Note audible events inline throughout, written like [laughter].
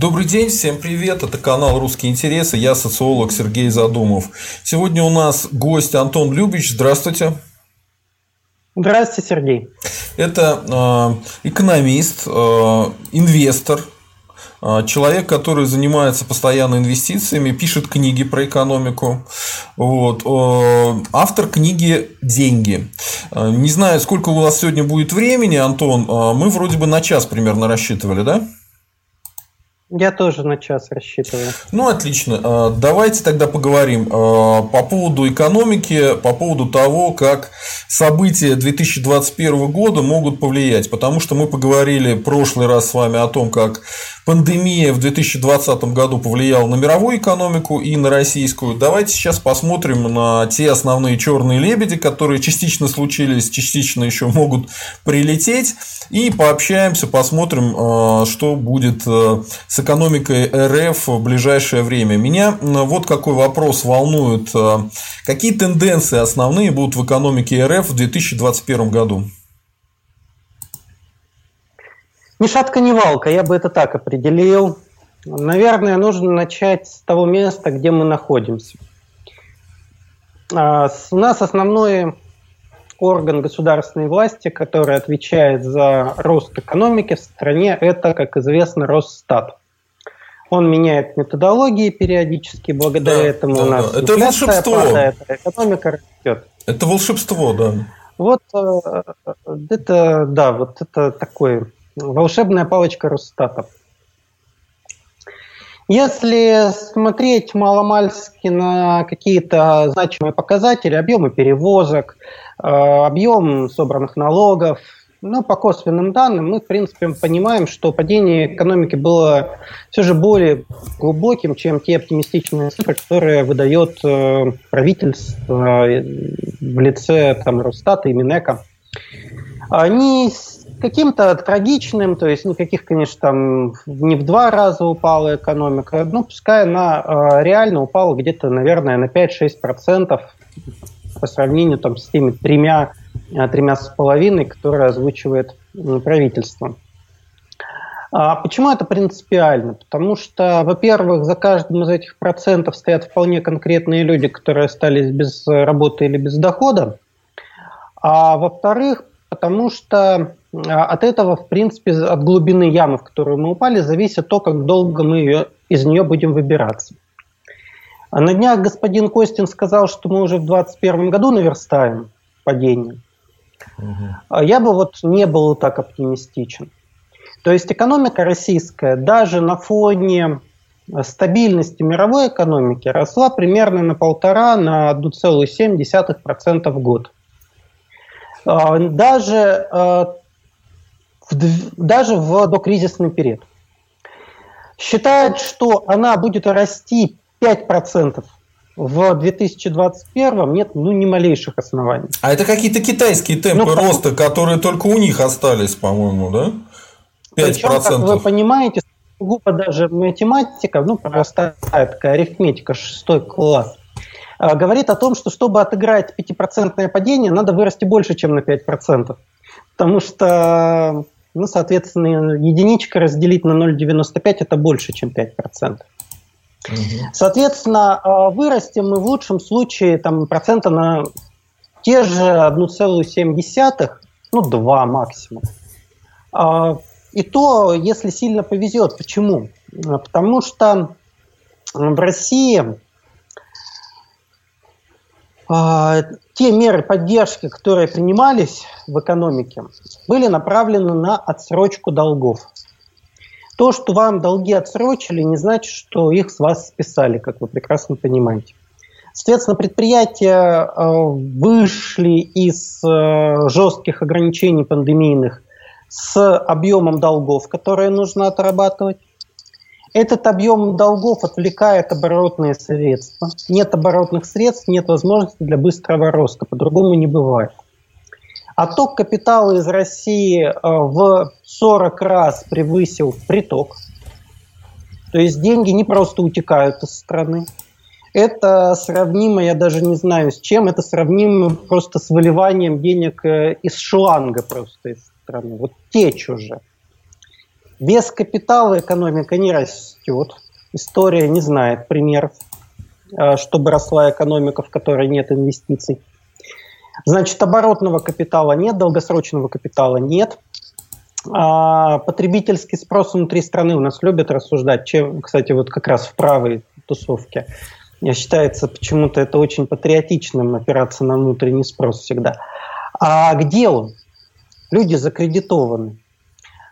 Добрый день, всем привет, это канал «Русские интересы», я социолог Сергей Задумов. Сегодня у нас гость Антон Любич, здравствуйте. Здравствуйте, Сергей. Это э, экономист, э, инвестор, э, человек, который занимается постоянно инвестициями, пишет книги про экономику. Вот. Автор книги «Деньги». Не знаю, сколько у вас сегодня будет времени, Антон. Мы вроде бы на час примерно рассчитывали, да? Я тоже на час рассчитываю. Ну, отлично. А, давайте тогда поговорим а, по поводу экономики, по поводу того, как события 2021 года могут повлиять. Потому что мы поговорили в прошлый раз с вами о том, как пандемия в 2020 году повлияла на мировую экономику и на российскую. Давайте сейчас посмотрим на те основные черные лебеди, которые частично случились, частично еще могут прилететь. И пообщаемся, посмотрим, а, что будет с экономикой РФ в ближайшее время. Меня вот какой вопрос волнует. Э, какие тенденции основные будут в экономике РФ в 2021 году? Ни шатка, ни валка, я бы это так определил. Наверное, нужно начать с того места, где мы находимся. А, у нас основной орган государственной власти, который отвечает за рост экономики в стране, это, как известно, Росстат. Он меняет методологии периодически, благодаря да, этому да, у нас да. Это волшебство. Падает, экономика растет. Это волшебство, да. Вот э, это, да, вот это такой волшебная палочка Росстата. Если смотреть маломальски на какие-то значимые показатели, объемы перевозок, э, объем собранных налогов, но по косвенным данным мы, в принципе, понимаем, что падение экономики было все же более глубоким, чем те оптимистичные цифры, которые выдает э, правительство э, в лице там, Росстата и Минэка. Они каким-то трагичным, то есть никаких, конечно, там не в два раза упала экономика, но пускай она э, реально упала где-то, наверное, на 5-6% по сравнению там, с теми тремя тремя с половиной, которые озвучивает правительство. А почему это принципиально? Потому что, во-первых, за каждым из этих процентов стоят вполне конкретные люди, которые остались без работы или без дохода. А во-вторых, потому что э, от этого, в принципе, от глубины ямы, в которую мы упали, зависит то, как долго мы ее, из нее будем выбираться. А на днях господин Костин сказал, что мы уже в 2021 году наверстаем падение. Угу. Я бы вот не был так оптимистичен. То есть экономика российская даже на фоне стабильности мировой экономики росла примерно на полтора, на 1,7% в год. А, даже, а, даже в докризисный период. Считает, что она будет расти 5% в 2021 нет ну, ни малейших оснований. А это какие-то китайские темпы ну, роста, которые только у них остались, по-моему, да? 5%. Причем, как вы понимаете, глупо даже математика, ну, простая такая арифметика, шестой класс, а, говорит о том, что чтобы отыграть 5% падение, надо вырасти больше, чем на 5%. Потому что, ну, соответственно, единичка разделить на 0,95 это больше, чем 5%. Соответственно, а, вырастем мы в лучшем случае там, процента на те же 1,7, ну 2 максимум. А, и то, если сильно повезет. Почему? А, потому что в России те меры поддержки, которые принимались в экономике, были направлены на отсрочку долгов. То, что вам долги отсрочили, не значит, что их с вас списали, как вы прекрасно понимаете. Соответственно, предприятия э, вышли из э, жестких ограничений пандемийных с объемом долгов, которые нужно отрабатывать. Этот объем долгов отвлекает оборотные средства. Нет оборотных средств, нет возможности для быстрого роста. По-другому не бывает. Отток капитала из России э, в 40 раз превысил приток. То есть деньги не просто утекают из страны. Это сравнимо, я даже не знаю с чем, это сравнимо просто с выливанием денег э, из шланга просто из страны. Вот течь уже. Без капитала экономика не растет. История не знает примеров, э, чтобы росла экономика, в которой нет инвестиций. Значит, оборотного капитала нет, долгосрочного капитала нет. А потребительский спрос внутри страны у нас любят рассуждать, чем, кстати, вот как раз в правой тусовке. Я считается почему-то это очень патриотичным опираться на внутренний спрос всегда. А где он? Люди закредитованы.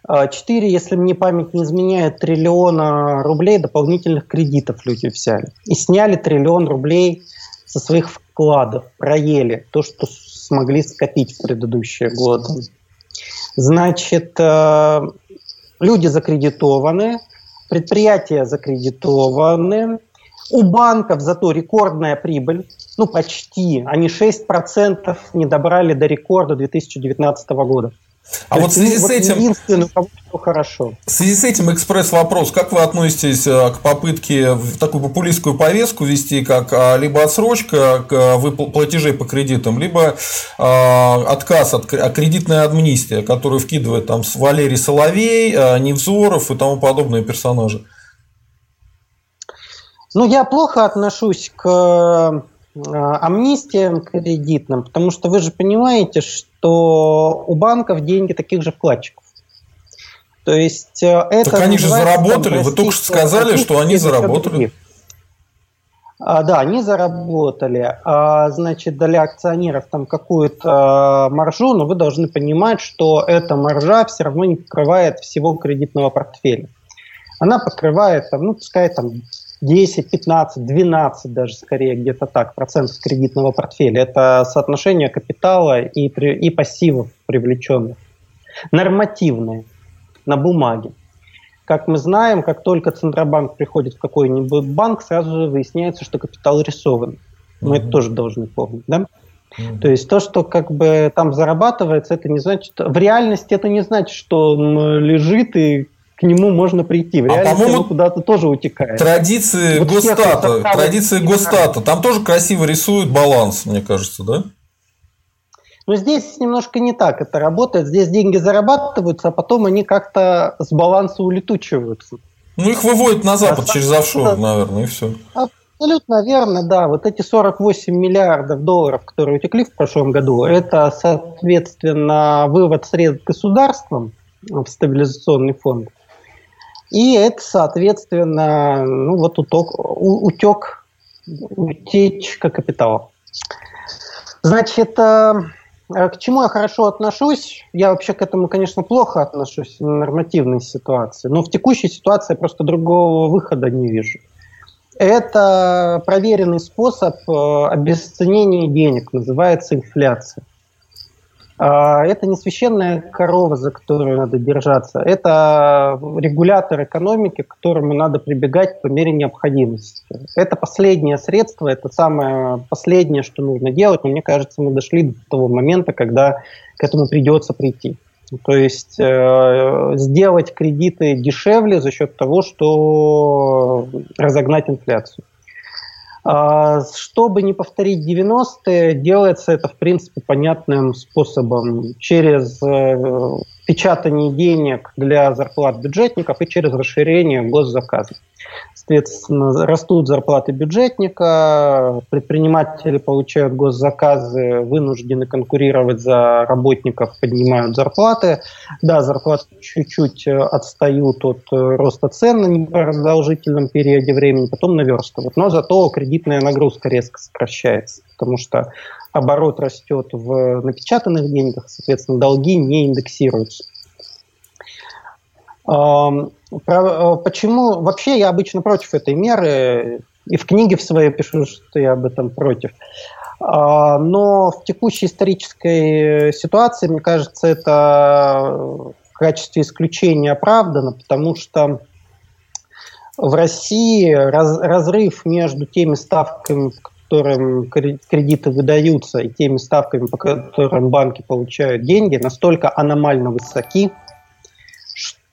4, а, если мне память не изменяет, триллиона рублей дополнительных кредитов люди взяли. И сняли триллион рублей со своих вкладов, проели то, что смогли скопить в предыдущие годы. Значит, э, люди закредитованы, предприятия закредитованы, у банков зато рекордная прибыль, ну почти, они 6% не добрали до рекорда 2019 года. А То вот в связи с этим... Единственное, у хорошо. В связи с этим экспресс-вопрос. Как вы относитесь э, к попытке в такую популистскую повестку вести, как а, либо отсрочка выплат платежей по кредитам, либо отказ от кредитной амнистии, которую вкидывает там Валерий Соловей, Невзоров и тому подобные персонажи? Ну, я плохо отношусь к э, амнистиям кредитным, потому что вы же понимаете, что у банков деньги таких же вкладчиков. То есть э, это... Так они же заработали, там, вы только что сказали, что они заработали. А, да, они заработали. А, значит, дали акционеров там какую-то а, маржу, но вы должны понимать, что эта маржа все равно не покрывает всего кредитного портфеля. Она покрывает, там, ну, пускай там 10, 15, 12 даже скорее где-то так процентов кредитного портфеля. Это соотношение капитала и, и пассивов привлеченных. Нормативные, на бумаге. Как мы знаем, как только Центробанк приходит в какой-нибудь банк, сразу же выясняется, что капитал рисован. Мы mm-hmm. это тоже должны помнить, да? Mm-hmm. То есть то, что как бы там зарабатывается, это не значит... В реальности это не значит, что он лежит и к нему можно прийти. В а, реальности оно куда-то тоже утекает. Традиции вот Госстата, традиции Госстата, там тоже красиво рисуют баланс, мне кажется, да? Но здесь немножко не так это работает. Здесь деньги зарабатываются, а потом они как-то с баланса улетучиваются. Ну, их выводят на Запад а через офшор, наверное, и все. Абсолютно верно, да. Вот эти 48 миллиардов долларов, которые утекли в прошлом году, это, соответственно, вывод средств государством в стабилизационный фонд. И это, соответственно, ну вот уток, утек, утечка капитала. Значит, э, к чему я хорошо отношусь? Я вообще к этому, конечно, плохо отношусь в нормативной ситуации, но в текущей ситуации я просто другого выхода не вижу. Это проверенный способ э, обесценения денег, называется инфляция. А, это не священная корова, за которую надо держаться. Это регулятор экономики, к которому надо прибегать по мере необходимости. Это последнее средство, это самое последнее, что нужно делать. Но мне кажется, мы дошли до того момента, когда к этому придется прийти. То есть э, сделать кредиты дешевле за счет того, что разогнать инфляцию. А, чтобы не повторить 90-е, делается это, в принципе, понятным способом. Через э, печатание денег для зарплат бюджетников и через расширение госзаказов. Соответственно, растут зарплаты бюджетника, предприниматели получают госзаказы, вынуждены конкурировать за работников, поднимают зарплаты. Да, зарплаты чуть-чуть отстают от роста цен на непродолжительном периоде времени, потом наверстывают. Но зато кредитная нагрузка резко сокращается, потому что оборот растет в напечатанных деньгах, соответственно, долги не индексируются. Э, почему вообще я обычно против этой меры, и в книге в своей пишу, что я об этом против. А, но в текущей исторической ситуации, мне кажется, это в качестве исключения оправдано, потому что в России раз, разрыв между теми ставками, которым кредиты выдаются, и теми ставками, по которым банки получают деньги, настолько аномально высоки,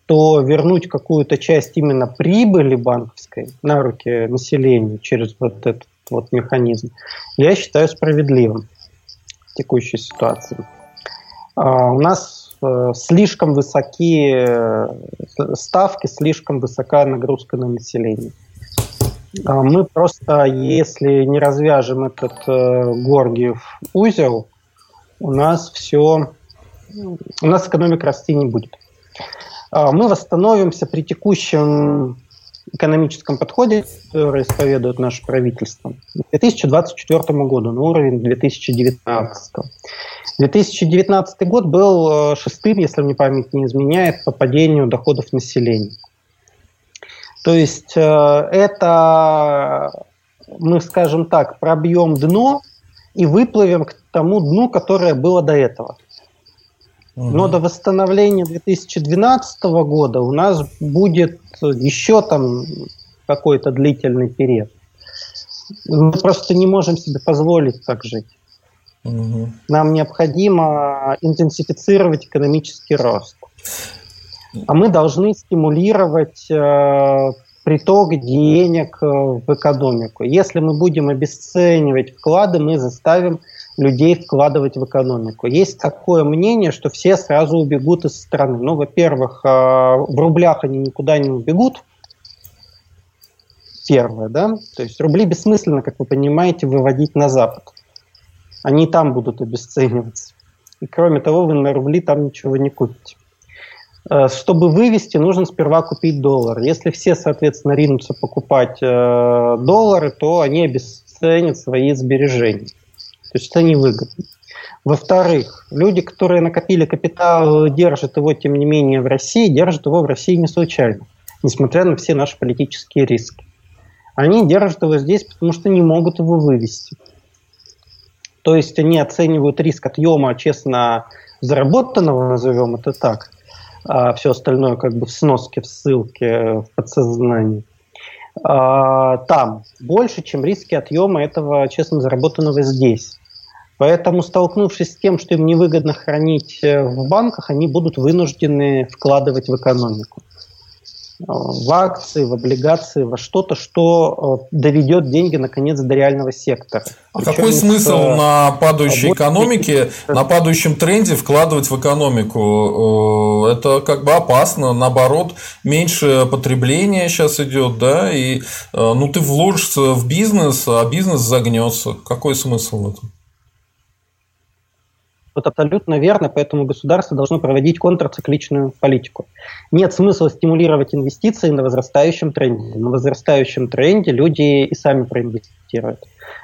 то вернуть какую-то часть именно прибыли банковской на руки населения через вот этот вот механизм, я считаю справедливым в текущей ситуации. А, у нас э, слишком высокие ставки, слишком высокая нагрузка на население. А мы просто, если не развяжем этот Горгиев узел, у нас все, у нас экономика расти не будет. А мы восстановимся при текущем экономическом подходе, который исповедует наше правительство, к 2024 году на уровень 2019. 2019 год был э, шестым, если мне память не изменяет, по падению доходов населения. То есть э, это, мы скажем так, пробьем дно и выплывем к тому дну, которое было до этого. Но до восстановления 2012 года у нас будет еще там какой-то длительный период. Мы просто не можем себе позволить так жить. Угу. Нам необходимо интенсифицировать экономический рост. А мы должны стимулировать э, приток денег э, в экономику. Если мы будем обесценивать вклады, мы заставим людей вкладывать в экономику. Есть такое мнение, что все сразу убегут из страны. Ну, во-первых, э, в рублях они никуда не убегут. Первое, да? То есть рубли бессмысленно, как вы понимаете, выводить на Запад. Они там будут обесцениваться. И кроме того, вы на рубли там ничего не купите. Э, чтобы вывести, нужно сперва купить доллар. Если все, соответственно, ринутся покупать э, доллары, то они обесценят свои сбережения. То есть это невыгодно. Во-вторых, люди, которые накопили капитал, держат его, тем не менее, в России, держат его в России не случайно, несмотря на все наши политические риски. Они держат его здесь, потому что не могут его вывести. То есть они оценивают риск отъема честно заработанного, назовем это так, а все остальное как бы в сноске, в ссылке, в подсознании. А, там больше, чем риски отъема этого честно заработанного здесь. Поэтому, столкнувшись с тем, что им невыгодно хранить э, в банках, они будут вынуждены вкладывать в экономику. Э, в акции, в облигации, во что-то, что э, доведет деньги, наконец, до реального сектора. А какой смысл на падающей экономике, на падающем тренде вкладывать в экономику? Это как бы опасно, наоборот, меньше потребления сейчас идет, да, и ну ты вложишься в бизнес, а бизнес загнется. Какой смысл в этом? Вот абсолютно верно, поэтому государство должно проводить контрцикличную политику. Нет смысла стимулировать инвестиции на возрастающем тренде. На возрастающем тренде люди и сами проинвестируют.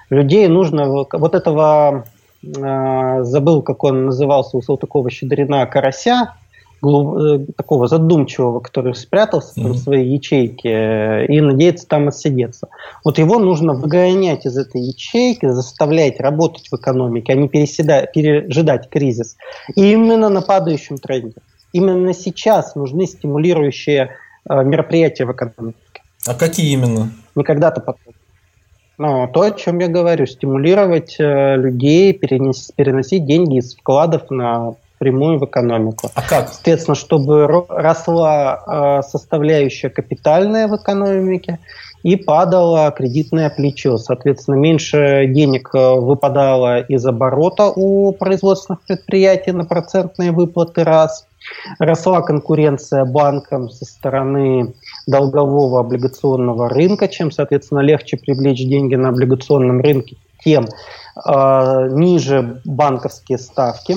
Людей нужно вот этого э, забыл, как он назывался у Салтыкова-Щедрина, карася, Э, такого задумчивого, который спрятался mm-hmm. в своей ячейке э, и надеется там отсидеться. Вот его нужно выгонять из этой ячейки, заставлять работать в экономике, а не пережидать кризис. И именно на падающем тренде. Именно сейчас нужны стимулирующие э, мероприятия в экономике. А какие именно? Не когда-то потом. Ну, то, о чем я говорю, стимулировать э, людей, перенес, переносить деньги из вкладов на прямую в экономику. А как? Соответственно, чтобы росла э, составляющая капитальная в экономике и падало кредитное плечо. Соответственно, меньше денег э, выпадало из оборота у производственных предприятий на процентные выплаты раз. Росла конкуренция банкам со стороны долгового облигационного рынка, чем, соответственно, легче привлечь деньги на облигационном рынке, тем э, ниже банковские ставки.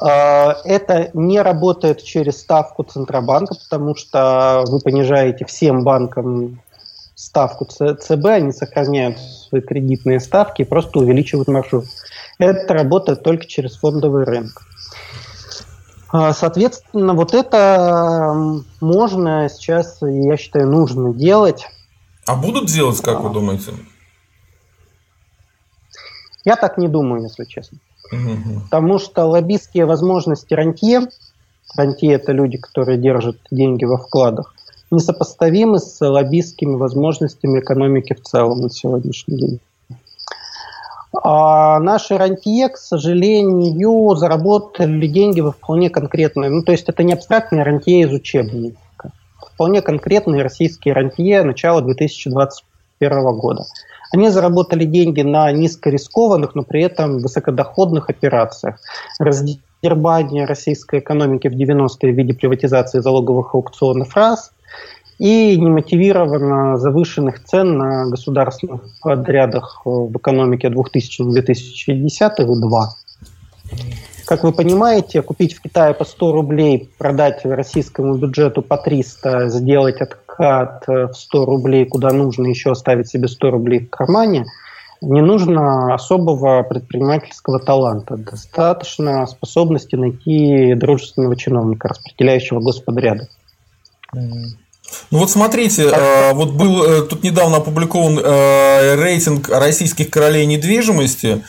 А, это не работает через ставку Центробанка, потому что вы понижаете всем банкам ставку ЦБ, они сохраняют свои кредитные ставки и просто увеличивают маржу. Это работает только через фондовый рынок. А, соответственно, вот это можно сейчас, я считаю, нужно делать. А будут делать, как вы думаете? Я так не думаю, если честно. Потому что лоббистские возможности рантье, рантье это люди, которые держат деньги во вкладах, несопоставимы с лоббистскими возможностями экономики в целом на сегодняшний день. А наши рантье, к сожалению, заработали деньги во вполне конкретные, ну то есть это не абстрактные рантье из учебника, вполне конкретные российские рантье начала 2021 года. Они заработали деньги на низкорискованных, но при этом высокодоходных операциях. Разделили раздербания российской экономики в 90-е в виде приватизации залоговых аукционов раз и немотивированно завышенных цен на государственных подрядах в экономике 2000-2010-х два. Как вы понимаете, купить в Китае по 100 рублей, продать российскому бюджету по 300, сделать откат в 100 рублей, куда нужно еще оставить себе 100 рублей в кармане, не нужно особого предпринимательского таланта. Достаточно способности найти дружественного чиновника, распределяющего господряды. Ну вот смотрите, э, вот был э, тут недавно опубликован э, рейтинг российских королей недвижимости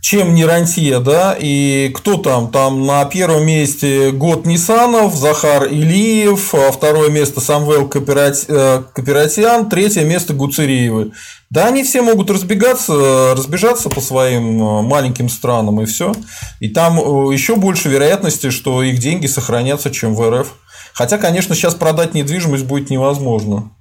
чем не рантье, да, и кто там? Там на первом месте Год Нисанов, Захар Илиев, а второе место Самвел Кооператиан, третье место Гуцериевы. Да, они все могут разбегаться, разбежаться по своим маленьким странам и все. И там еще больше вероятности, что их деньги сохранятся, чем в РФ. Хотя, конечно, сейчас продать недвижимость будет невозможно.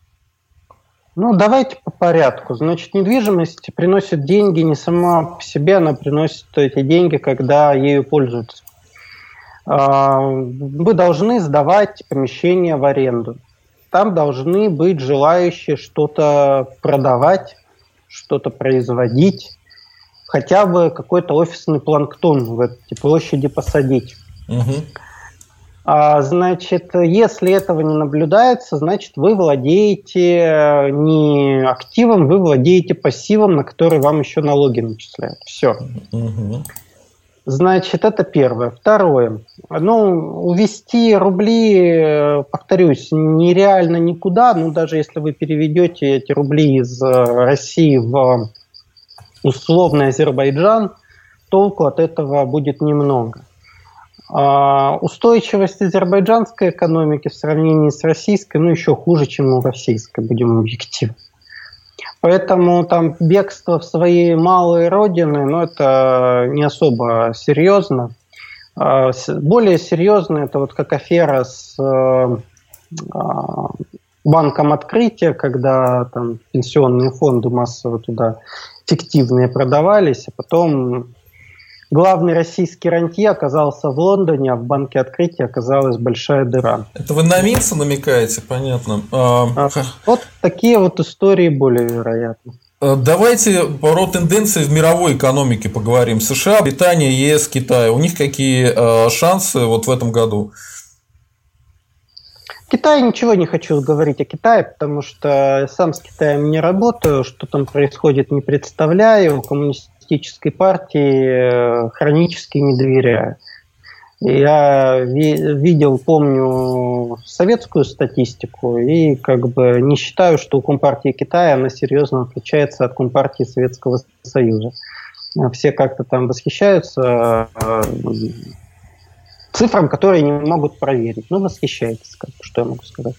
Ну, давайте по порядку. Значит, недвижимость приносит деньги не сама по себе, она приносит эти деньги, когда ею пользуются. А, вы должны сдавать помещение в аренду. Там должны быть желающие что-то продавать, что-то производить, хотя бы какой-то офисный планктон в эти площади посадить. Угу. А, значит, если этого не наблюдается, значит, вы владеете э, не активом, вы владеете пассивом, на который вам еще налоги начисляют. Все. Значит, это первое. Второе. Ну, увести рубли, э, повторюсь, нереально никуда. Ну, даже если вы переведете эти рубли из э, России в условный Азербайджан, толку от этого будет немного. А устойчивость азербайджанской экономики в сравнении с российской, ну, еще хуже, чем у российской, будем объективны. Поэтому там бегство в свои малые родины, ну, это не особо серьезно. А, более серьезно это вот как афера с а, банком открытия, когда там пенсионные фонды массово туда фиктивные продавались, а потом главный российский рантье оказался в Лондоне, а в банке открытия оказалась большая дыра. Это вы на Минца намекаете, понятно. А, а, вот такие вот истории более вероятны. А, давайте про тенденции в мировой экономике поговорим. США, Британия, ЕС, Китай. У них какие а, шансы вот в этом году? Китай ничего не хочу говорить о Китае, потому что сам с Китаем не работаю, что там происходит не представляю. Коммунист коммунистической партии э, хронически не доверяю. Я видел, помню советскую статистику и как бы не считаю, что у Компартии Китая она серьезно отличается от Компартии Советского Союза. Все как-то там восхищаются э, цифрам, которые не могут проверить. Ну, восхищайтесь, как, что я могу сказать.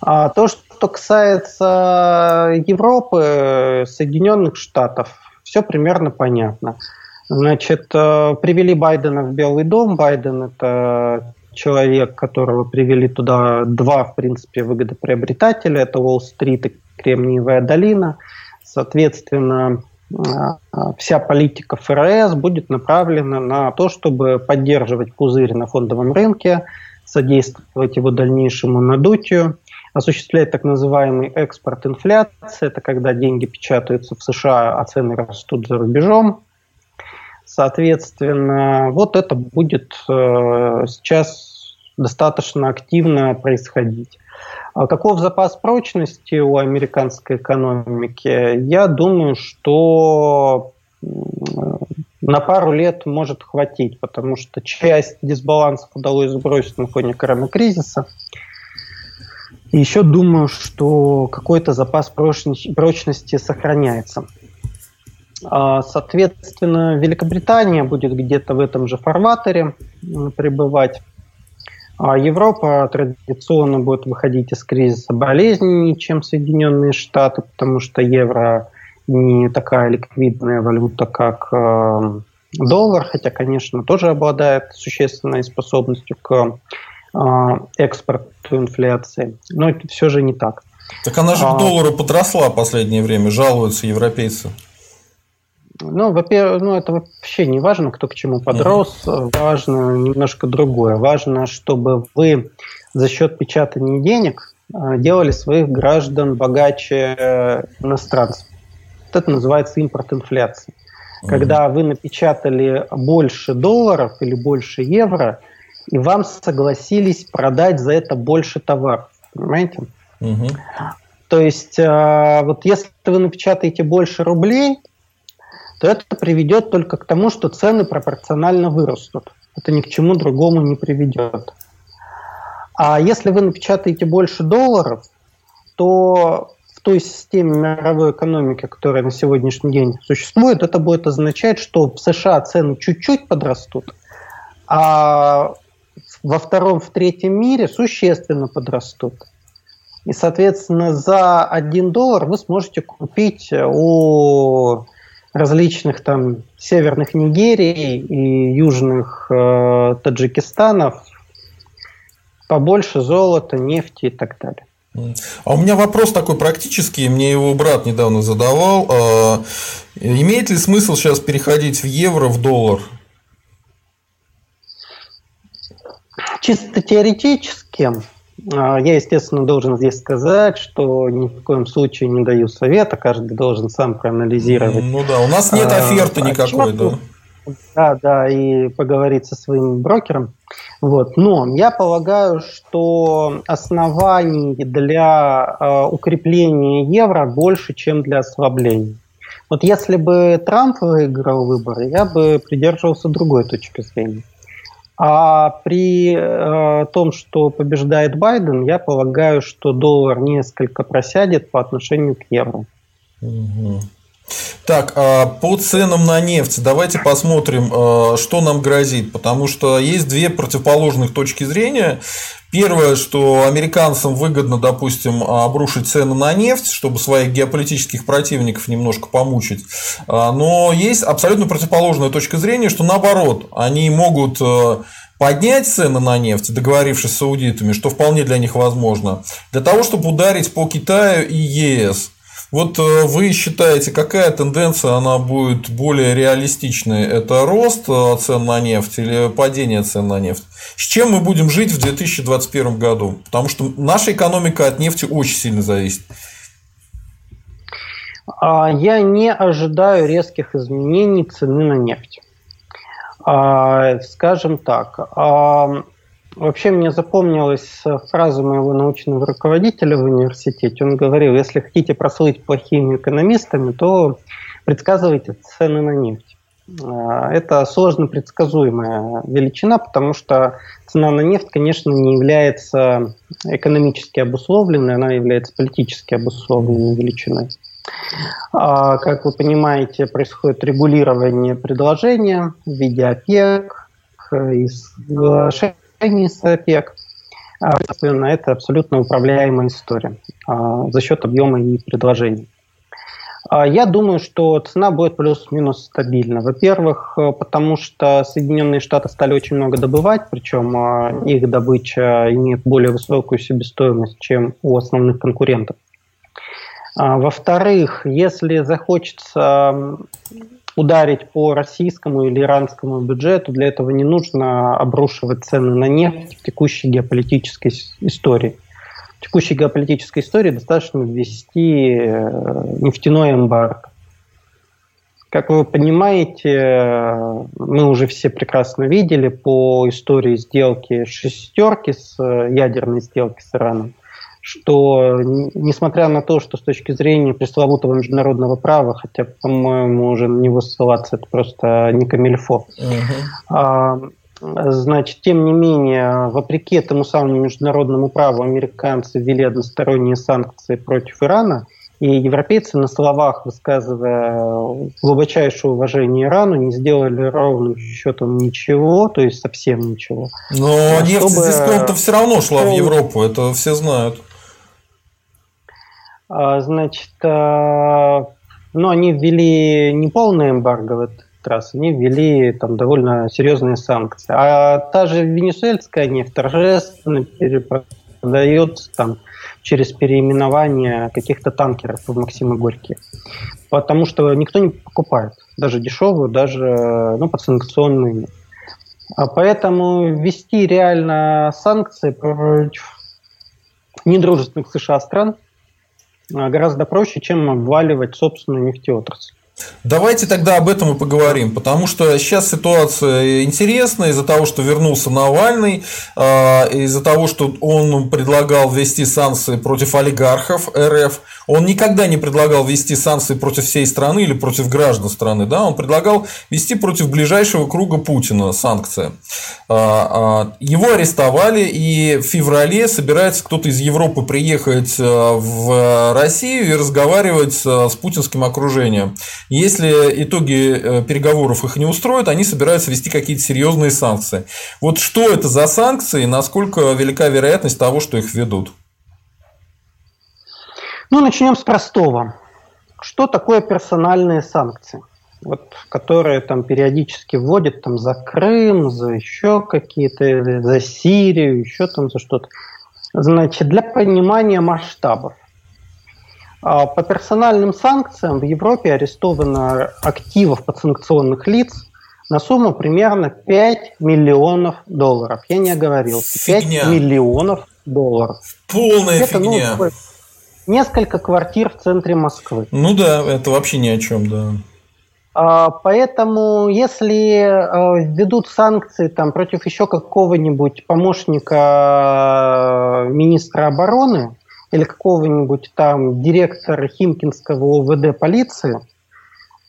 А то, что касается Европы, Соединенных Штатов, все примерно понятно. Значит, э, привели Байдена в Белый дом. Байден – это человек, которого привели туда два, в принципе, выгодоприобретателя. Это Уолл-стрит и Кремниевая долина. Соответственно, э, вся политика ФРС будет направлена на то, чтобы поддерживать пузырь на фондовом рынке, содействовать его дальнейшему надутию, осуществлять так называемый экспорт инфляции. Это когда деньги печатаются в США, а цены растут за рубежом. Соответственно, вот это будет э, сейчас достаточно активно происходить. А каков запас прочности у американской экономики? Я думаю, что на пару лет может хватить, потому что часть дисбалансов удалось сбросить на фоне коронакризиса. кризиса и еще думаю, что какой-то запас прочности сохраняется. А, соответственно, Великобритания будет где-то в этом же форматоре пребывать. А Европа традиционно будет выходить из кризиса болезненнее, чем Соединенные Штаты, потому что евро не такая ликвидная валюта, как э, доллар, хотя, конечно, тоже обладает существенной способностью к экспорту инфляции. Но это все же не так. Так она же а, к доллару подросла в последнее время, жалуются европейцы. Ну, во-первых, ну, это вообще не важно, кто к чему подрос. Mm-hmm. Важно немножко другое. Важно, чтобы вы за счет печатания денег э, делали своих граждан богаче иностранцев. Вот это называется импорт-инфляция. Mm-hmm. Когда вы напечатали больше долларов или больше евро, и вам согласились продать за это больше товаров. Понимаете? Mm-hmm. То есть, э, вот если вы напечатаете больше рублей, то это приведет только к тому, что цены пропорционально вырастут. Это ни к чему другому не приведет. А если вы напечатаете больше долларов, то в той системе мировой экономики, которая на сегодняшний день существует, это будет означать, что в США цены чуть-чуть подрастут, а во втором, в третьем мире существенно подрастут. И, соответственно, за 1 доллар вы сможете купить у различных там северных Нигерий и южных э, Таджикистанов побольше золота, нефти и так далее. А у меня вопрос такой практический, мне его брат недавно задавал. А, имеет ли смысл сейчас переходить в евро, в доллар? Чисто теоретически а, я, естественно, должен здесь сказать, что ни в коем случае не даю совета, каждый должен сам проанализировать. Ну да, у нас нет а, оферты а, никакой, да. Да, да, и поговорить со своим брокером. Вот. Но я полагаю, что оснований для э, укрепления евро больше, чем для ослабления. Вот если бы Трамп выиграл выборы, я бы придерживался другой точки зрения. А при э, том, что побеждает Байден, я полагаю, что доллар несколько просядет по отношению к евро. Угу. Так, а по ценам на нефть давайте посмотрим, э, что нам грозит, потому что есть две противоположных точки зрения. Первое, что американцам выгодно, допустим, обрушить цены на нефть, чтобы своих геополитических противников немножко помучить. А, но есть абсолютно противоположная точка зрения, что наоборот, они могут э, поднять цены на нефть, договорившись с саудитами, что вполне для них возможно, для того, чтобы ударить по Китаю и ЕС. Вот э, вы считаете, какая тенденция она будет более реалистичной? Это рост э, цен на нефть или падение цен на нефть? С чем мы будем жить в 2021 году? Потому что наша экономика от нефти очень сильно зависит. А, я не ожидаю резких изменений цены на нефть. А, скажем так, Вообще мне запомнилась фраза моего научного руководителя в университете. Он говорил, если хотите прослыть плохими экономистами, то предсказывайте цены на нефть. А, это сложно предсказуемая величина, потому что цена на нефть, конечно, не является экономически обусловленной, она является политически обусловленной величиной. А, как вы понимаете, происходит регулирование предложения в виде ОПЕК, из соглашений с ОПЕК. Соответственно, это абсолютно управляемая история а, за счет объема и предложений. А, я думаю, что цена будет плюс-минус стабильна. Во-первых, э, потому что Соединенные Штаты стали очень много добывать, причем а, их добыча имеет более высокую себестоимость, чем у основных конкурентов. Во-вторых, если захочется ударить по российскому или иранскому бюджету, для этого не нужно обрушивать цены на нефть в текущей геополитической истории. В текущей геополитической истории достаточно ввести э, нефтяной эмбарго. Как вы понимаете, мы уже все прекрасно видели по истории сделки шестерки с э, ядерной сделки с Ираном, что несмотря на то, что с точки зрения пресловутого международного права, хотя, по-моему, уже на него ссылаться это просто не камильфо, uh-huh. значит, тем не менее, вопреки этому самому международному праву, американцы ввели односторонние санкции против Ирана, и европейцы на словах, высказывая глубочайшее уважение Ирану, не сделали ровным счетом ничего, то есть совсем ничего. Но нефть чтобы... с дисконтом все равно шла в Европу, это все знают. А, значит, а, ну, они ввели не полный эмбарго в этот раз, они ввели там довольно серьезные санкции. А та же венесуэльская нефть торжественно перепродается там через переименование каких-то танкеров в Максима Горький. Потому что никто не покупает. даже дешевую, даже ну, подсанкционную. А поэтому ввести реально санкции против недружественных США стран гораздо проще, чем обваливать собственную нефтеотрасль. Давайте тогда об этом и поговорим, потому что сейчас ситуация интересная из-за того, что вернулся Навальный, а, из-за того, что он предлагал ввести санкции против олигархов РФ. Он никогда не предлагал ввести санкции против всей страны или против граждан страны, да, он предлагал ввести против ближайшего круга Путина санкции. А, а, его арестовали, и в феврале собирается кто-то из Европы приехать в Россию и разговаривать с путинским окружением. Если итоги э, переговоров их не устроят, они собираются ввести какие-то серьезные санкции. Вот что это за санкции насколько велика вероятность того, что их введут? Ну, начнем с простого. Что такое персональные санкции? Вот, которые там периодически вводят там за Крым, за еще какие-то, за Сирию, еще там за что-то. Значит, для понимания масштабов. А, по персональным санкциям в Европе арестовано активов подсанкционных лиц на сумму примерно 5 миллионов долларов. Я не оговорился. Фигня. 5 миллионов долларов. Полная это, ну, фигня. Ну, несколько квартир в центре Москвы. Ну да, это вообще ни о чем, да. А, поэтому, если а, введут санкции там, против еще какого-нибудь помощника министра обороны, или какого-нибудь там директора Химкинского ОВД полиции,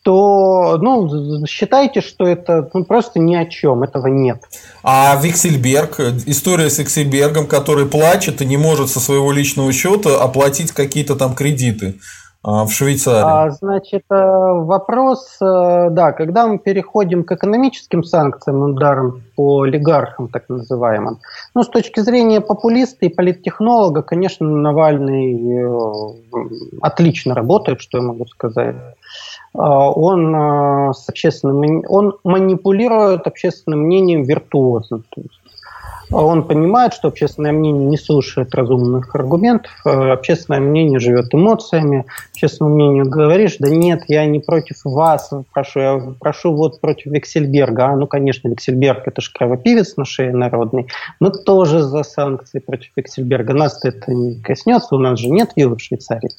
то ну, считайте, что это ну, просто ни о чем, этого нет. А Виксельберг, история с Виксельбергом, который плачет и не может со своего личного счета оплатить какие-то там кредиты. А, в Швейцарии? А, значит, э, вопрос, э, да, когда мы переходим к экономическим санкциям, ударам по олигархам, так называемым, ну, с точки зрения популиста и политтехнолога, конечно, Навальный э, отлично работает, что я могу сказать. А, он с общественным, он манипулирует общественным мнением виртуозно. То есть он понимает, что общественное мнение не слушает разумных аргументов, э, общественное мнение живет эмоциями, общественному мнению говоришь, да нет, я не против вас, прошу, я прошу вот против Виксельберга. А, ну, конечно, Виксельберг – это же кровопивец на шее народный. Мы тоже за санкции против Виксельберга. Нас это не коснется, у нас же нет виллы в Швейцарии.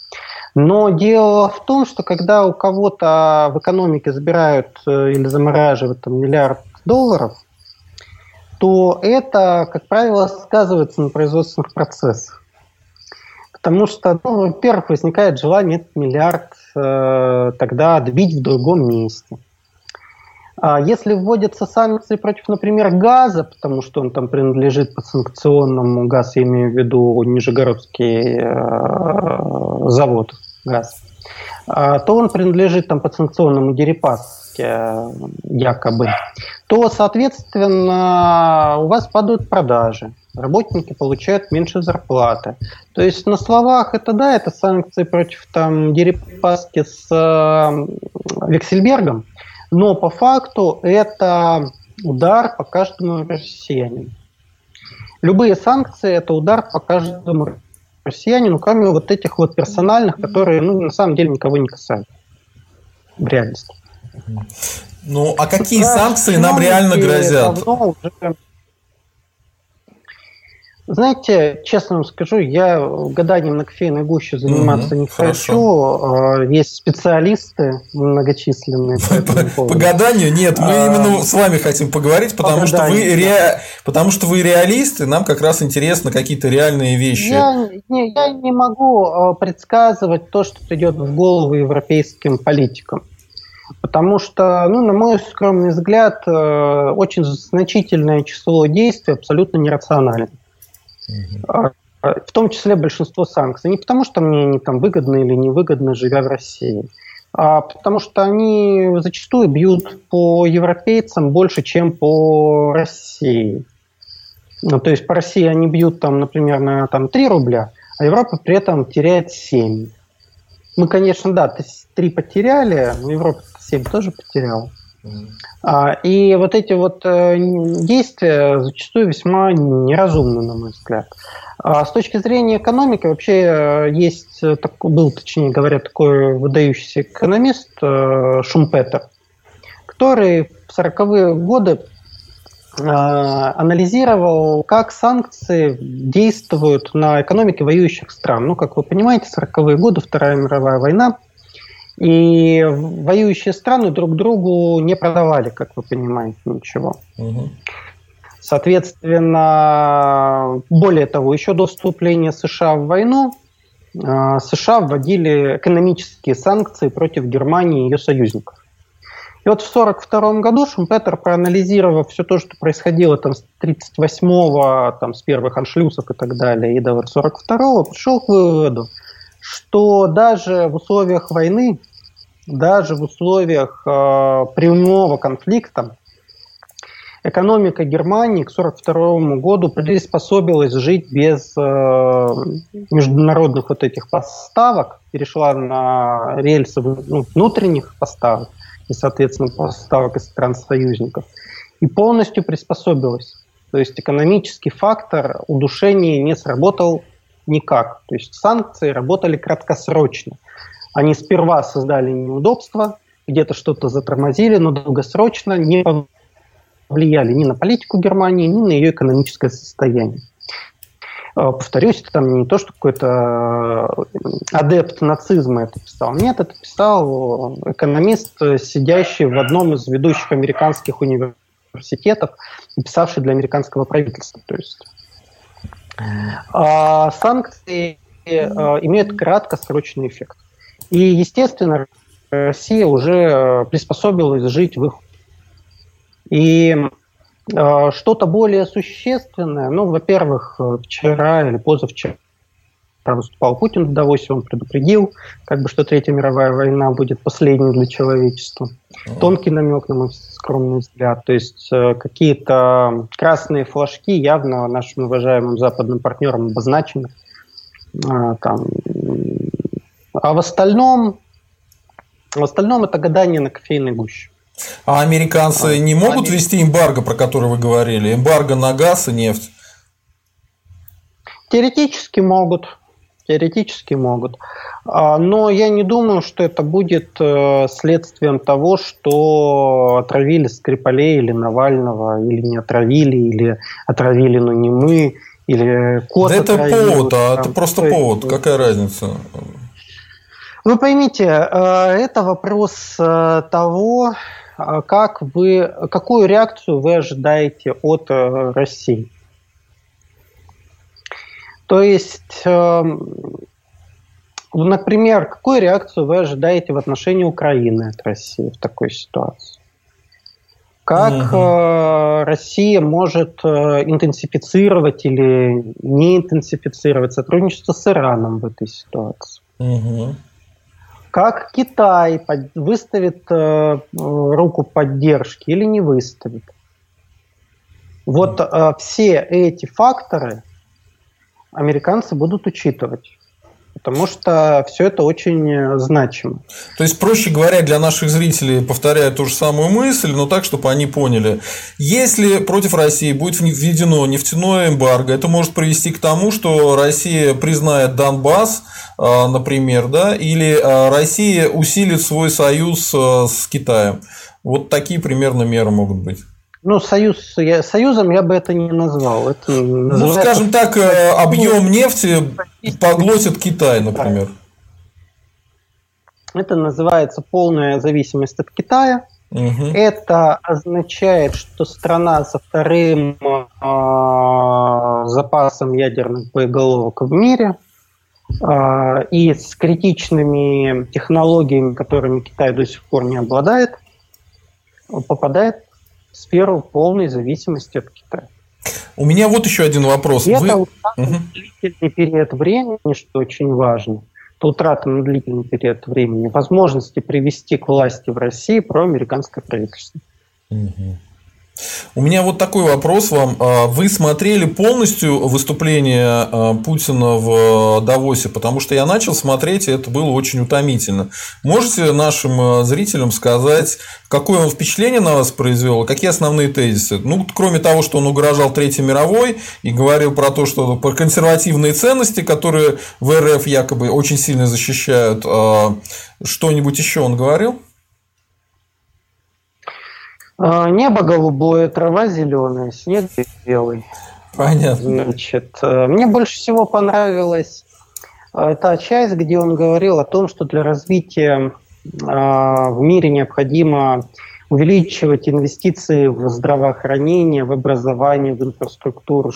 Но дело в том, что когда у кого-то в экономике забирают э, или замораживают там, миллиард долларов, то это, как правило, сказывается на производственных процессах. Потому что, ну, во-первых, возникает желание этот миллиард э, тогда отбить в другом месте. А если вводятся санкции против, например, газа, потому что он там принадлежит по санкционному газ, я имею в виду Нижегородский э, завод газ, э, то он принадлежит там по санкционному Дерипас Э, якобы, то, соответственно, у вас падают продажи, работники получают меньше зарплаты. То есть на словах это да, это санкции против там Дерипаски с э, Вексельбергом, но по факту это удар по каждому россиянину. Любые санкции – это удар по каждому россиянину, кроме вот этих вот персональных, которые ну, на самом деле никого не касаются в реальности. Ну, а какие санкции нам реально грозят? Знаете, честно вам скажу, я гаданием на кофейной гуще заниматься угу, не хорошо. хочу. А, есть специалисты многочисленные по, по гаданию нет, мы а, именно с вами хотим поговорить, потому что вы ре... потому что вы реалисты, нам как раз интересно какие-то реальные вещи. Я не, я не могу а, предсказывать то, что идет в голову европейским политикам. Потому что, ну, на мой скромный взгляд, э, очень значительное число действий абсолютно нерационально. Угу. В том числе большинство санкций. Не потому, что мне они там выгодны или невыгодны, живя в России, а потому что они зачастую бьют по европейцам больше, чем по России. Ну, то есть по России они бьют, там, например, на там, 3 рубля, а Европа при этом теряет 7. Мы, конечно, да, 3 потеряли, но Европа 7 тоже потерял. А, и вот эти вот э, действия зачастую весьма неразумны, на мой взгляд. А с точки зрения экономики вообще э, есть, э, был, точнее говоря, такой выдающийся экономист Шумпетер. который в 40-е годы анализировал, как санкции действуют на экономике воюющих стран. Ну, как вы понимаете, 40-е годы, Вторая мировая война, и воюющие страны друг другу не продавали, как вы понимаете, ничего. Угу. Соответственно, более того, еще до вступления США в войну а, США вводили экономические санкции против Германии и ее союзников. И вот в 1942 году Шумпетер, проанализировав все то, что происходило там с 1938-го, там, с первых аншлюсов и так далее, и до 1942-го, пришел к выводу, что даже в условиях войны, даже в условиях э, прямого конфликта экономика Германии к 1942 году приспособилась жить без э, международных вот этих поставок, перешла на рельсы ну, внутренних поставок и, соответственно, поставок из стран-союзников, и полностью приспособилась. То есть экономический фактор удушения не сработал никак. То есть санкции работали краткосрочно. Они сперва создали неудобства, где-то что-то затормозили, но долгосрочно не влияли ни на политику Германии, ни на ее экономическое состояние. Э, повторюсь, это там не то, что какой-то э, адепт нацизма это писал. Нет, это писал экономист, сидящий в одном из ведущих американских университетов и писавший для американского правительства. То есть а санкции э, имеют краткосрочный эффект. И, естественно, Россия уже приспособилась жить в их и э, что-то более существенное, ну, во-первых, вчера или позавчера выступал Путин в Давосе, он предупредил, как бы, что Третья мировая война будет последней для человечества. Тонкий намек, на мой скромный взгляд. То есть э, какие-то красные флажки явно нашим уважаемым западным партнерам обозначены. Э, там. А в остальном, в остальном это гадание на кофейной гуще. А американцы а, не могут они... вести эмбарго, про который вы говорили? Эмбарго на газ и нефть? Теоретически могут. Теоретически могут. А, но я не думаю, что это будет э, следствием того, что отравили Скрипалей или Навального, или не отравили, или отравили, но не мы, или кот Да это повод, а это просто повод. Какая разница? Вы поймите, э, это вопрос э, того, а как вы, какую реакцию вы ожидаете от э, России? То есть, эм, например, какую реакцию вы ожидаете в отношении Украины от России в такой ситуации? Как угу. Россия может э, интенсифицировать или не интенсифицировать сотрудничество с Ираном в этой ситуации? Угу как Китай выставит э, руку поддержки или не выставит. Вот все эти факторы американцы будут учитывать потому что все это очень э, значимо. То есть, проще говоря, для наших зрителей, повторяю ту же самую мысль, но так, чтобы они поняли. Если против России будет введено нефтяное эмбарго, это может привести к тому, что Россия признает Донбасс, э, например, да, или э, Россия усилит свой союз с Китаем. Вот такие примерно меры могут быть. Ну, союз, я, союзом я бы это не назвал. Это ну, скажем так, э, объем нефти поглотит Китай, например. Это называется полная зависимость от Китая. Угу. Это означает, что страна со вторым э, запасом ядерных боеголовок в мире э, и с критичными технологиями, которыми Китай до сих пор не обладает, попадает сферу полной зависимости от Китая. У меня вот еще один вопрос. И Вы... это утрата угу. длительный период времени, что очень важно. Это утрата на длительный период времени возможности привести к власти в России проамериканское правительство. Угу. У меня вот такой вопрос вам. А, вы смотрели полностью выступление а, Путина в Давосе? Потому что я начал смотреть, и это было очень утомительно. Можете нашим а, зрителям сказать, какое он впечатление на вас произвел, какие основные тезисы? Ну, кроме того, что он угрожал Третьей мировой и говорил про то, что про консервативные ценности, которые в РФ якобы очень сильно защищают, что-нибудь еще он говорил? А, небо голубое, трава зеленая, снег белый. Понятно. Значит, э, мне больше всего понравилась э, та часть, где он говорил о том, что для развития а, в мире необходимо увеличивать инвестиции в здравоохранение, в образование, в инфраструктуру,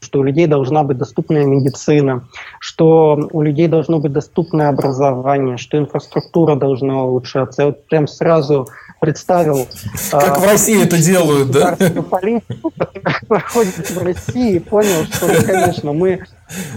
что у людей должна быть доступная медицина, что у людей должно быть доступное образование, что инфраструктура должна улучшаться. Я вот прям сразу представил... [laughs] Как а, в России это делают, да? [laughs] Проходит в России, и понял, что, конечно, мы,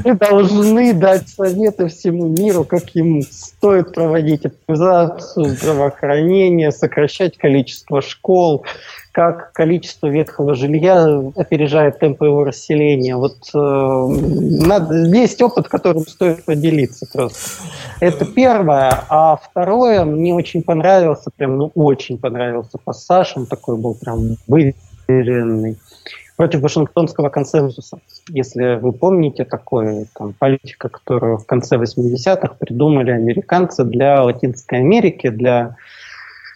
мы должны дать советы всему миру, как им стоит проводить оптимизацию здравоохранения, сокращать количество школ, как количество ветхого жилья опережает темпы его расселения. Вот э, надо, есть опыт, которым стоит поделиться просто. Это первое. А второе, мне очень понравился, прям, ну, очень понравился пассаж, он такой был прям выверенный против Вашингтонского консенсуса. Если вы помните, такое там, политика, которую в конце 80-х придумали американцы для Латинской Америки, для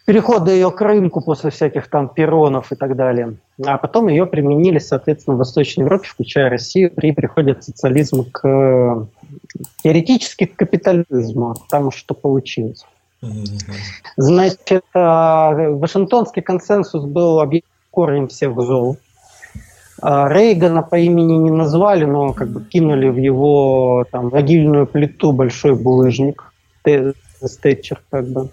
перехода ее к рынку после всяких там перонов и так далее. А потом ее применили, соответственно, в Восточной Европе, включая Россию, при переходе от социализма к теоретически к капитализму. Там что получилось. Значит, а, Вашингтонский консенсус был корнем всех зол. А, Рейгана по имени не назвали, но как бы кинули в его там, могильную плиту большой булыжник, Стэтчер как бы.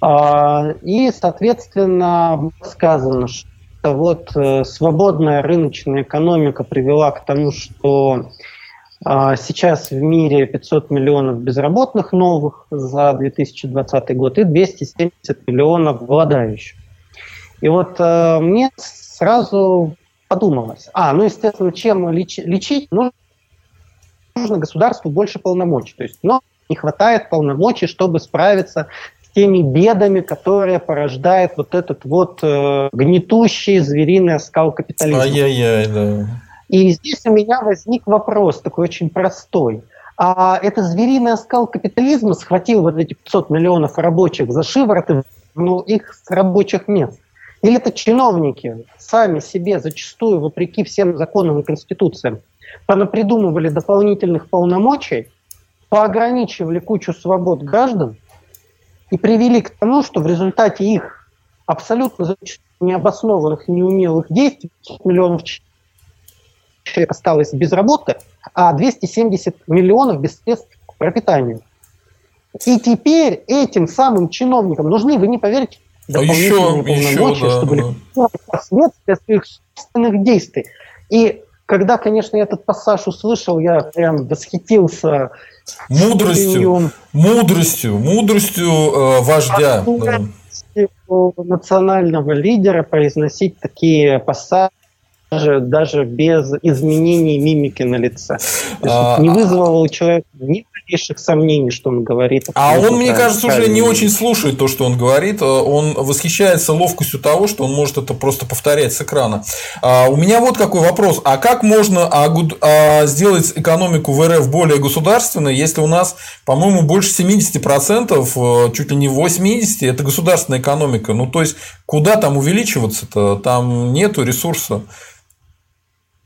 А, и, соответственно, сказано, что вот э, свободная рыночная экономика привела к тому, что а, сейчас в мире 500 миллионов безработных новых за 2020 год и 270 миллионов голодающих. И вот э, мне сразу подумалось, а, ну, естественно, чем лечить, нужно государству больше полномочий. То есть, но не хватает полномочий, чтобы справиться теми бедами, которые порождает вот этот вот э, гнетущий звериный оскал капитализма. Ай-яй-яй, да. И здесь у меня возник вопрос такой очень простой. А это звериный оскал капитализма схватил вот эти 500 миллионов рабочих за шиворот и ну, их с рабочих мест? Или это чиновники сами себе зачастую, вопреки всем законам и конституциям, понапридумывали дополнительных полномочий, поограничивали кучу свобод граждан, и привели к тому, что в результате их абсолютно необоснованных и неумелых действий миллионов человек осталось без работы, а 270 миллионов без средств к пропитанию. И теперь этим самым чиновникам нужны, вы не поверите, а дополнительные еще, полномочия, еще, да, чтобы да. последствия своих собственных действий. И когда, конечно, я этот пассаж услышал, я прям восхитился Мудростью, мудростью, мудростью э, вождя. Да. национального лидера произносить такие пассажи даже без изменений мимики на лице. А, не вызвало у человека ни малейших сомнений, что он говорит. А он, мне кажется, уже не очень слушает то, что он говорит. Он восхищается ловкостью того, что он может это просто повторять с экрана. А, у меня вот какой вопрос. А как можно а, сделать экономику в РФ более государственной, если у нас, по-моему, больше 70%, чуть ли не 80% это государственная экономика? Ну, то есть, куда там увеличиваться-то? Там нету ресурса.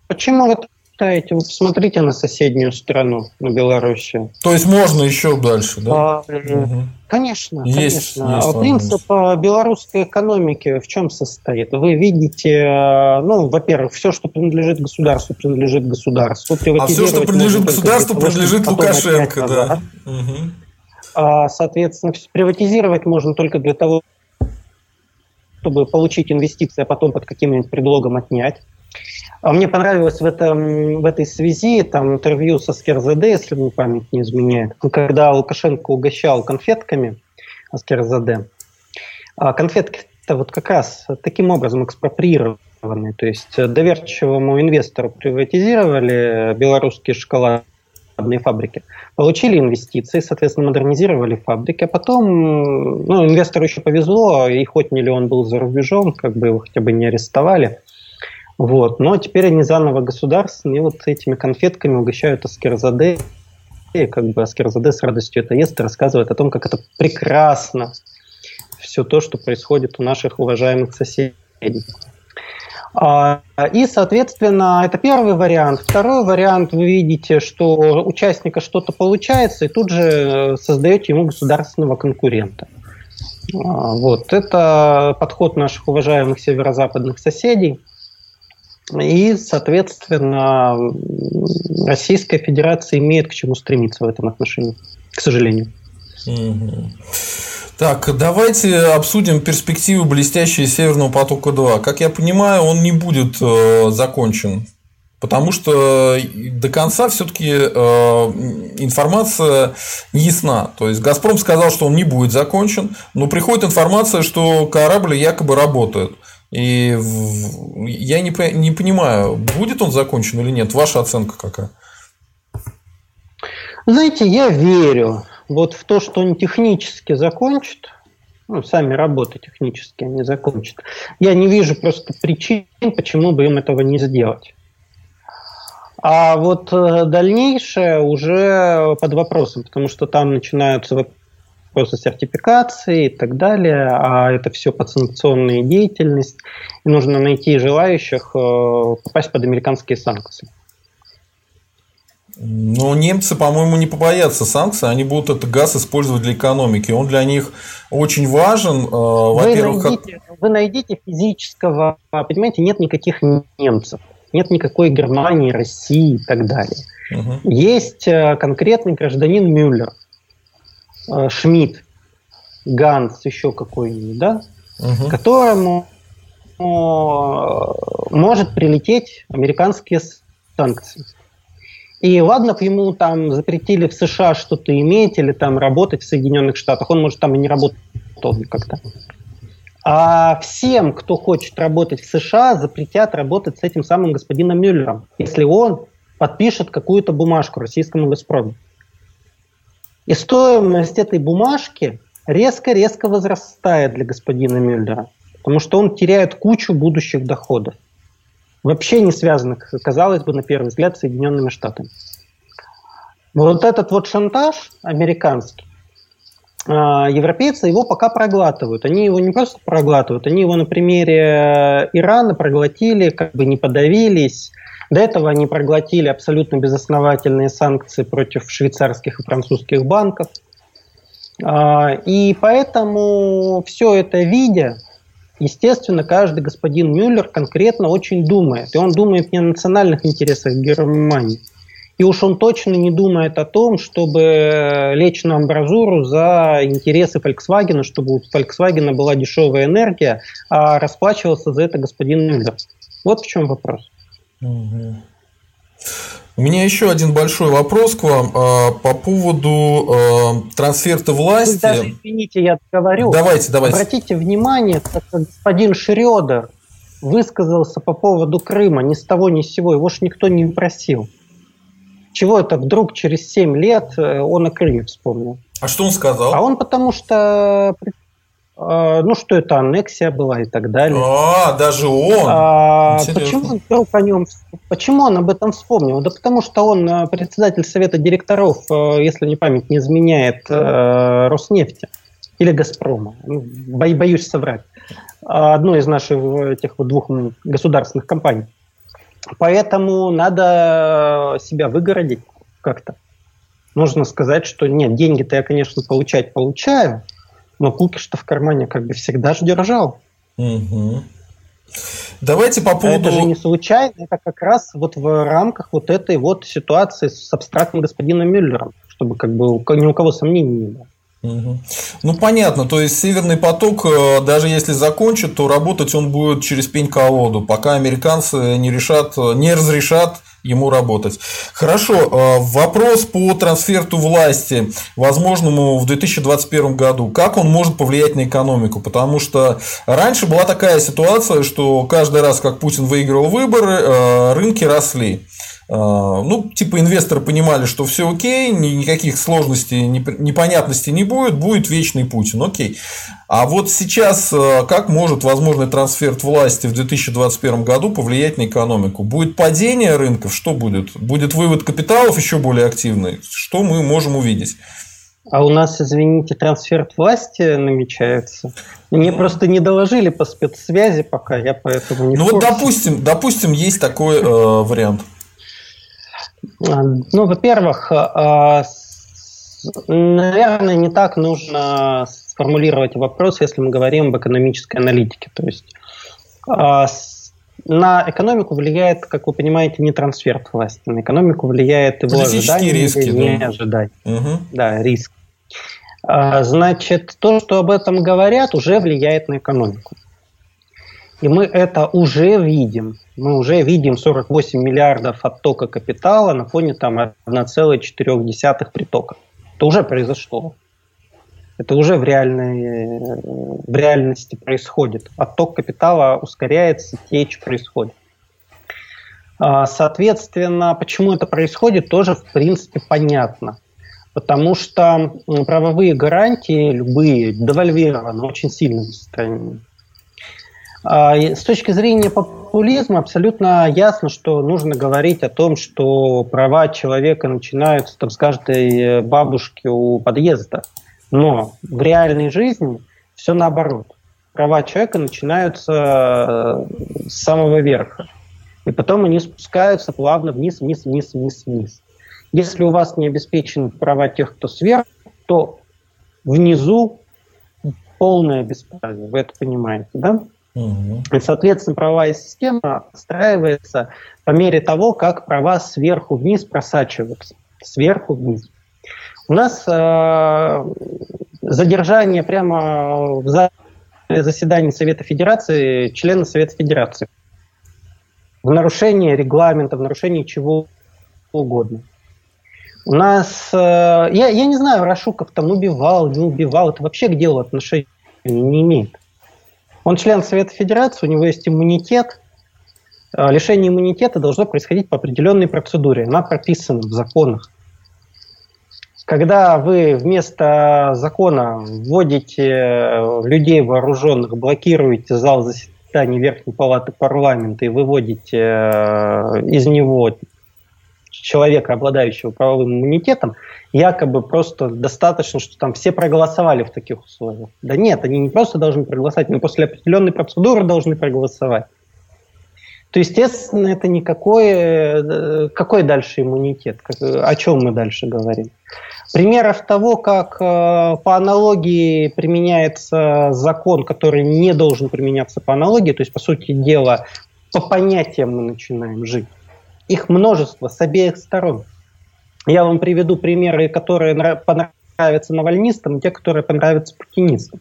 Почему вы считаете? Вы посмотрите на соседнюю страну, на Белоруссию. То есть можно еще дальше, да? А, угу. Конечно, есть, конечно. Есть Принцип белорусской экономики в чем состоит? Вы видите, ну, во-первых, все, что принадлежит государству, принадлежит государству. А все, что принадлежит государству, принадлежит Лукашенко, да. Угу. Соответственно, приватизировать можно только для того, чтобы получить инвестиции, а потом под каким-нибудь предлогом отнять. А мне понравилось в, этом, в этой связи там интервью со Скерзаде, если мне память не изменяет, когда Лукашенко угощал конфетками Аскерзаде. А конфетки-то вот как раз таким образом экспроприированы. То есть доверчивому инвестору приватизировали белорусские шоколадные фабрики, получили инвестиции, соответственно, модернизировали фабрики, а потом, ну, инвестору еще повезло, и хоть миллион был за рубежом, как бы его хотя бы не арестовали – вот. Но теперь они заново государственные, и вот этими конфетками угощают Аскерзаде. И как бы Аскерзаде с радостью это ест и рассказывает о том, как это прекрасно все то, что происходит у наших уважаемых соседей. А, и, соответственно, это первый вариант. Второй вариант, вы видите, что у участника что-то получается, и тут же э, создаете ему государственного конкурента. А, вот. Это подход наших уважаемых северо-западных соседей. И, соответственно, Российская Федерация имеет к чему стремиться в этом отношении, к сожалению. Так, давайте обсудим перспективы блестящие Северного потока-2. Как я понимаю, он не будет э, закончен, потому что до конца все-таки э, информация не ясна. То есть Газпром сказал, что он не будет закончен, но приходит информация, что корабль якобы работает. И я не, не понимаю, будет он закончен или нет. Ваша оценка какая? Знаете, я верю вот в то, что он технически закончит, ну, сами работы технически они закончат, я не вижу просто причин, почему бы им этого не сделать. А вот э, дальнейшее уже под вопросом, потому что там начинаются вопросы сертификации и так далее, а это все подсанкционная деятельность, и нужно найти желающих э, попасть под американские санкции. Но немцы, по-моему, не побоятся санкций, они будут этот газ использовать для экономики. Он для них очень важен. Э, во-первых, вы найдите, как... вы найдите физического, понимаете, нет никаких немцев, нет никакой Германии, России и так далее. Угу. Есть э, конкретный гражданин Мюллер, Шмидт, Ганс, еще какой-нибудь, да, угу. которому может прилететь американские санкции. И ладно, ему там запретили в США что-то иметь или там работать в Соединенных Штатах, он может там и не работать никогда. А всем, кто хочет работать в США, запретят работать с этим самым господином Мюллером, если он подпишет какую-то бумажку российскому «Газпрому». И стоимость этой бумажки резко-резко возрастает для господина Мюллера, потому что он теряет кучу будущих доходов вообще не связанных, казалось бы, на первый взгляд, с Соединенными Штатами. Вот этот вот шантаж американский, а, европейцы его пока проглатывают. Они его не просто проглатывают, они его на примере Ирана проглотили, как бы не подавились. До этого они проглотили абсолютно безосновательные санкции против швейцарских и французских банков. А, и поэтому все это видя, Естественно, каждый господин Мюллер конкретно очень думает. И он думает не о национальных интересах Германии. И уж он точно не думает о том, чтобы лечь на амбразуру за интересы Volkswagen, чтобы у Volkswagen была дешевая энергия, а расплачивался за это господин Мюллер. Вот в чем вопрос. У меня еще один большой вопрос к вам а, по поводу а, трансферта власти. Вы даже, извините, я говорю. Давайте, давайте. Обратите внимание, как господин Шредер высказался по поводу Крыма ни с того ни с сего, его ж никто не просил. Чего это вдруг через 7 лет э, он о Крыме вспомнил? А что он сказал? А он потому что ну, что это аннексия была и так далее. А, даже он. А, почему вдруг о нем, почему он об этом вспомнил? Да потому что он э, председатель совета директоров, э, если не память не изменяет, э, Роснефти или Газпрома. Ну, боюсь соврать. Одной из наших этих вот двух государственных компаний. Поэтому надо себя выгородить как-то. Нужно сказать, что нет, деньги-то я, конечно, получать получаю, но кукиш-то в кармане как бы всегда же держал. Угу. Давайте по поводу... А это же не случайно, это как раз вот в рамках вот этой вот ситуации с абстрактным господином Мюллером, чтобы как бы ни у кого сомнений не было. Ну, понятно. То есть, Северный поток, э, даже если закончит, то работать он будет через пень-колоду, пока американцы не решат, не разрешат ему работать. Хорошо, э, вопрос по трансферту власти, возможному в 2021 году. Как он может повлиять на экономику? Потому что раньше была такая ситуация, что каждый раз, как Путин выигрывал выборы, э, рынки росли. А, ну, типа инвесторы понимали, что все окей, никаких сложностей, непонятностей не будет, будет вечный Путин, окей. А вот сейчас а, как может возможный трансфер власти в 2021 году повлиять на экономику? Будет падение рынков? Что будет? Будет вывод капиталов еще более активный? Что мы можем увидеть? А у нас, извините, трансфер власти намечается. Мне ну, просто не доложили по спецсвязи пока, я поэтому не Ну вот, допустим, допустим, есть такой э, вариант. Ну, во-первых, э, наверное, не так нужно сформулировать вопрос, если мы говорим об экономической аналитике. То есть э, на экономику влияет, как вы понимаете, не трансфер власти. На экономику влияет его ожидание риски, или не да. ожидание. Угу. Да, риск. А, значит, то, что об этом говорят, уже влияет на экономику. И мы это уже видим. Мы уже видим 48 миллиардов оттока капитала на фоне там 1,4 притока. Это уже произошло. Это уже в, реальной, в реальности происходит. Отток капитала ускоряется, течь происходит. А, соответственно, почему это происходит, тоже в принципе понятно. Потому что правовые гарантии, любые, девальвированы очень стране. А, с точки зрения популизма абсолютно ясно, что нужно говорить о том, что права человека начинаются там, с каждой бабушки у подъезда. Но в реальной жизни все наоборот. Права человека начинаются э, с самого верха. И потом они спускаются плавно вниз, вниз, вниз, вниз, вниз. Если у вас не обеспечены права тех, кто сверху, то внизу полное бесправие. Вы это понимаете, да? И, соответственно, правовая система отстраивается по мере того, как права сверху вниз просачиваются. Сверху вниз. У нас э, задержание прямо в зале заседания Совета Федерации члена Совета Федерации. В нарушение регламента, в нарушение чего угодно. У нас, э, я, я не знаю, Рашуков там убивал, не убивал, это вообще к делу отношения не имеет. Он член Совета Федерации, у него есть иммунитет. Э, лишение иммунитета должно происходить по определенной процедуре. Она прописана в законах когда вы вместо закона вводите э, людей вооруженных, блокируете зал заседаний Верхней Палаты парламента и выводите э, из него человека, обладающего правовым иммунитетом, якобы просто достаточно, что там все проголосовали в таких условиях. Да нет, они не просто должны проголосовать, они после определенной процедуры должны проголосовать. То, естественно, это никакой... Э, какой дальше иммунитет? О чем мы дальше говорим? Примеров того, как э, по аналогии применяется закон, который не должен применяться по аналогии, то есть, по сути дела, по понятиям мы начинаем жить. Их множество с обеих сторон. Я вам приведу примеры, которые понравятся навальнистам, и те, которые понравятся путинистам.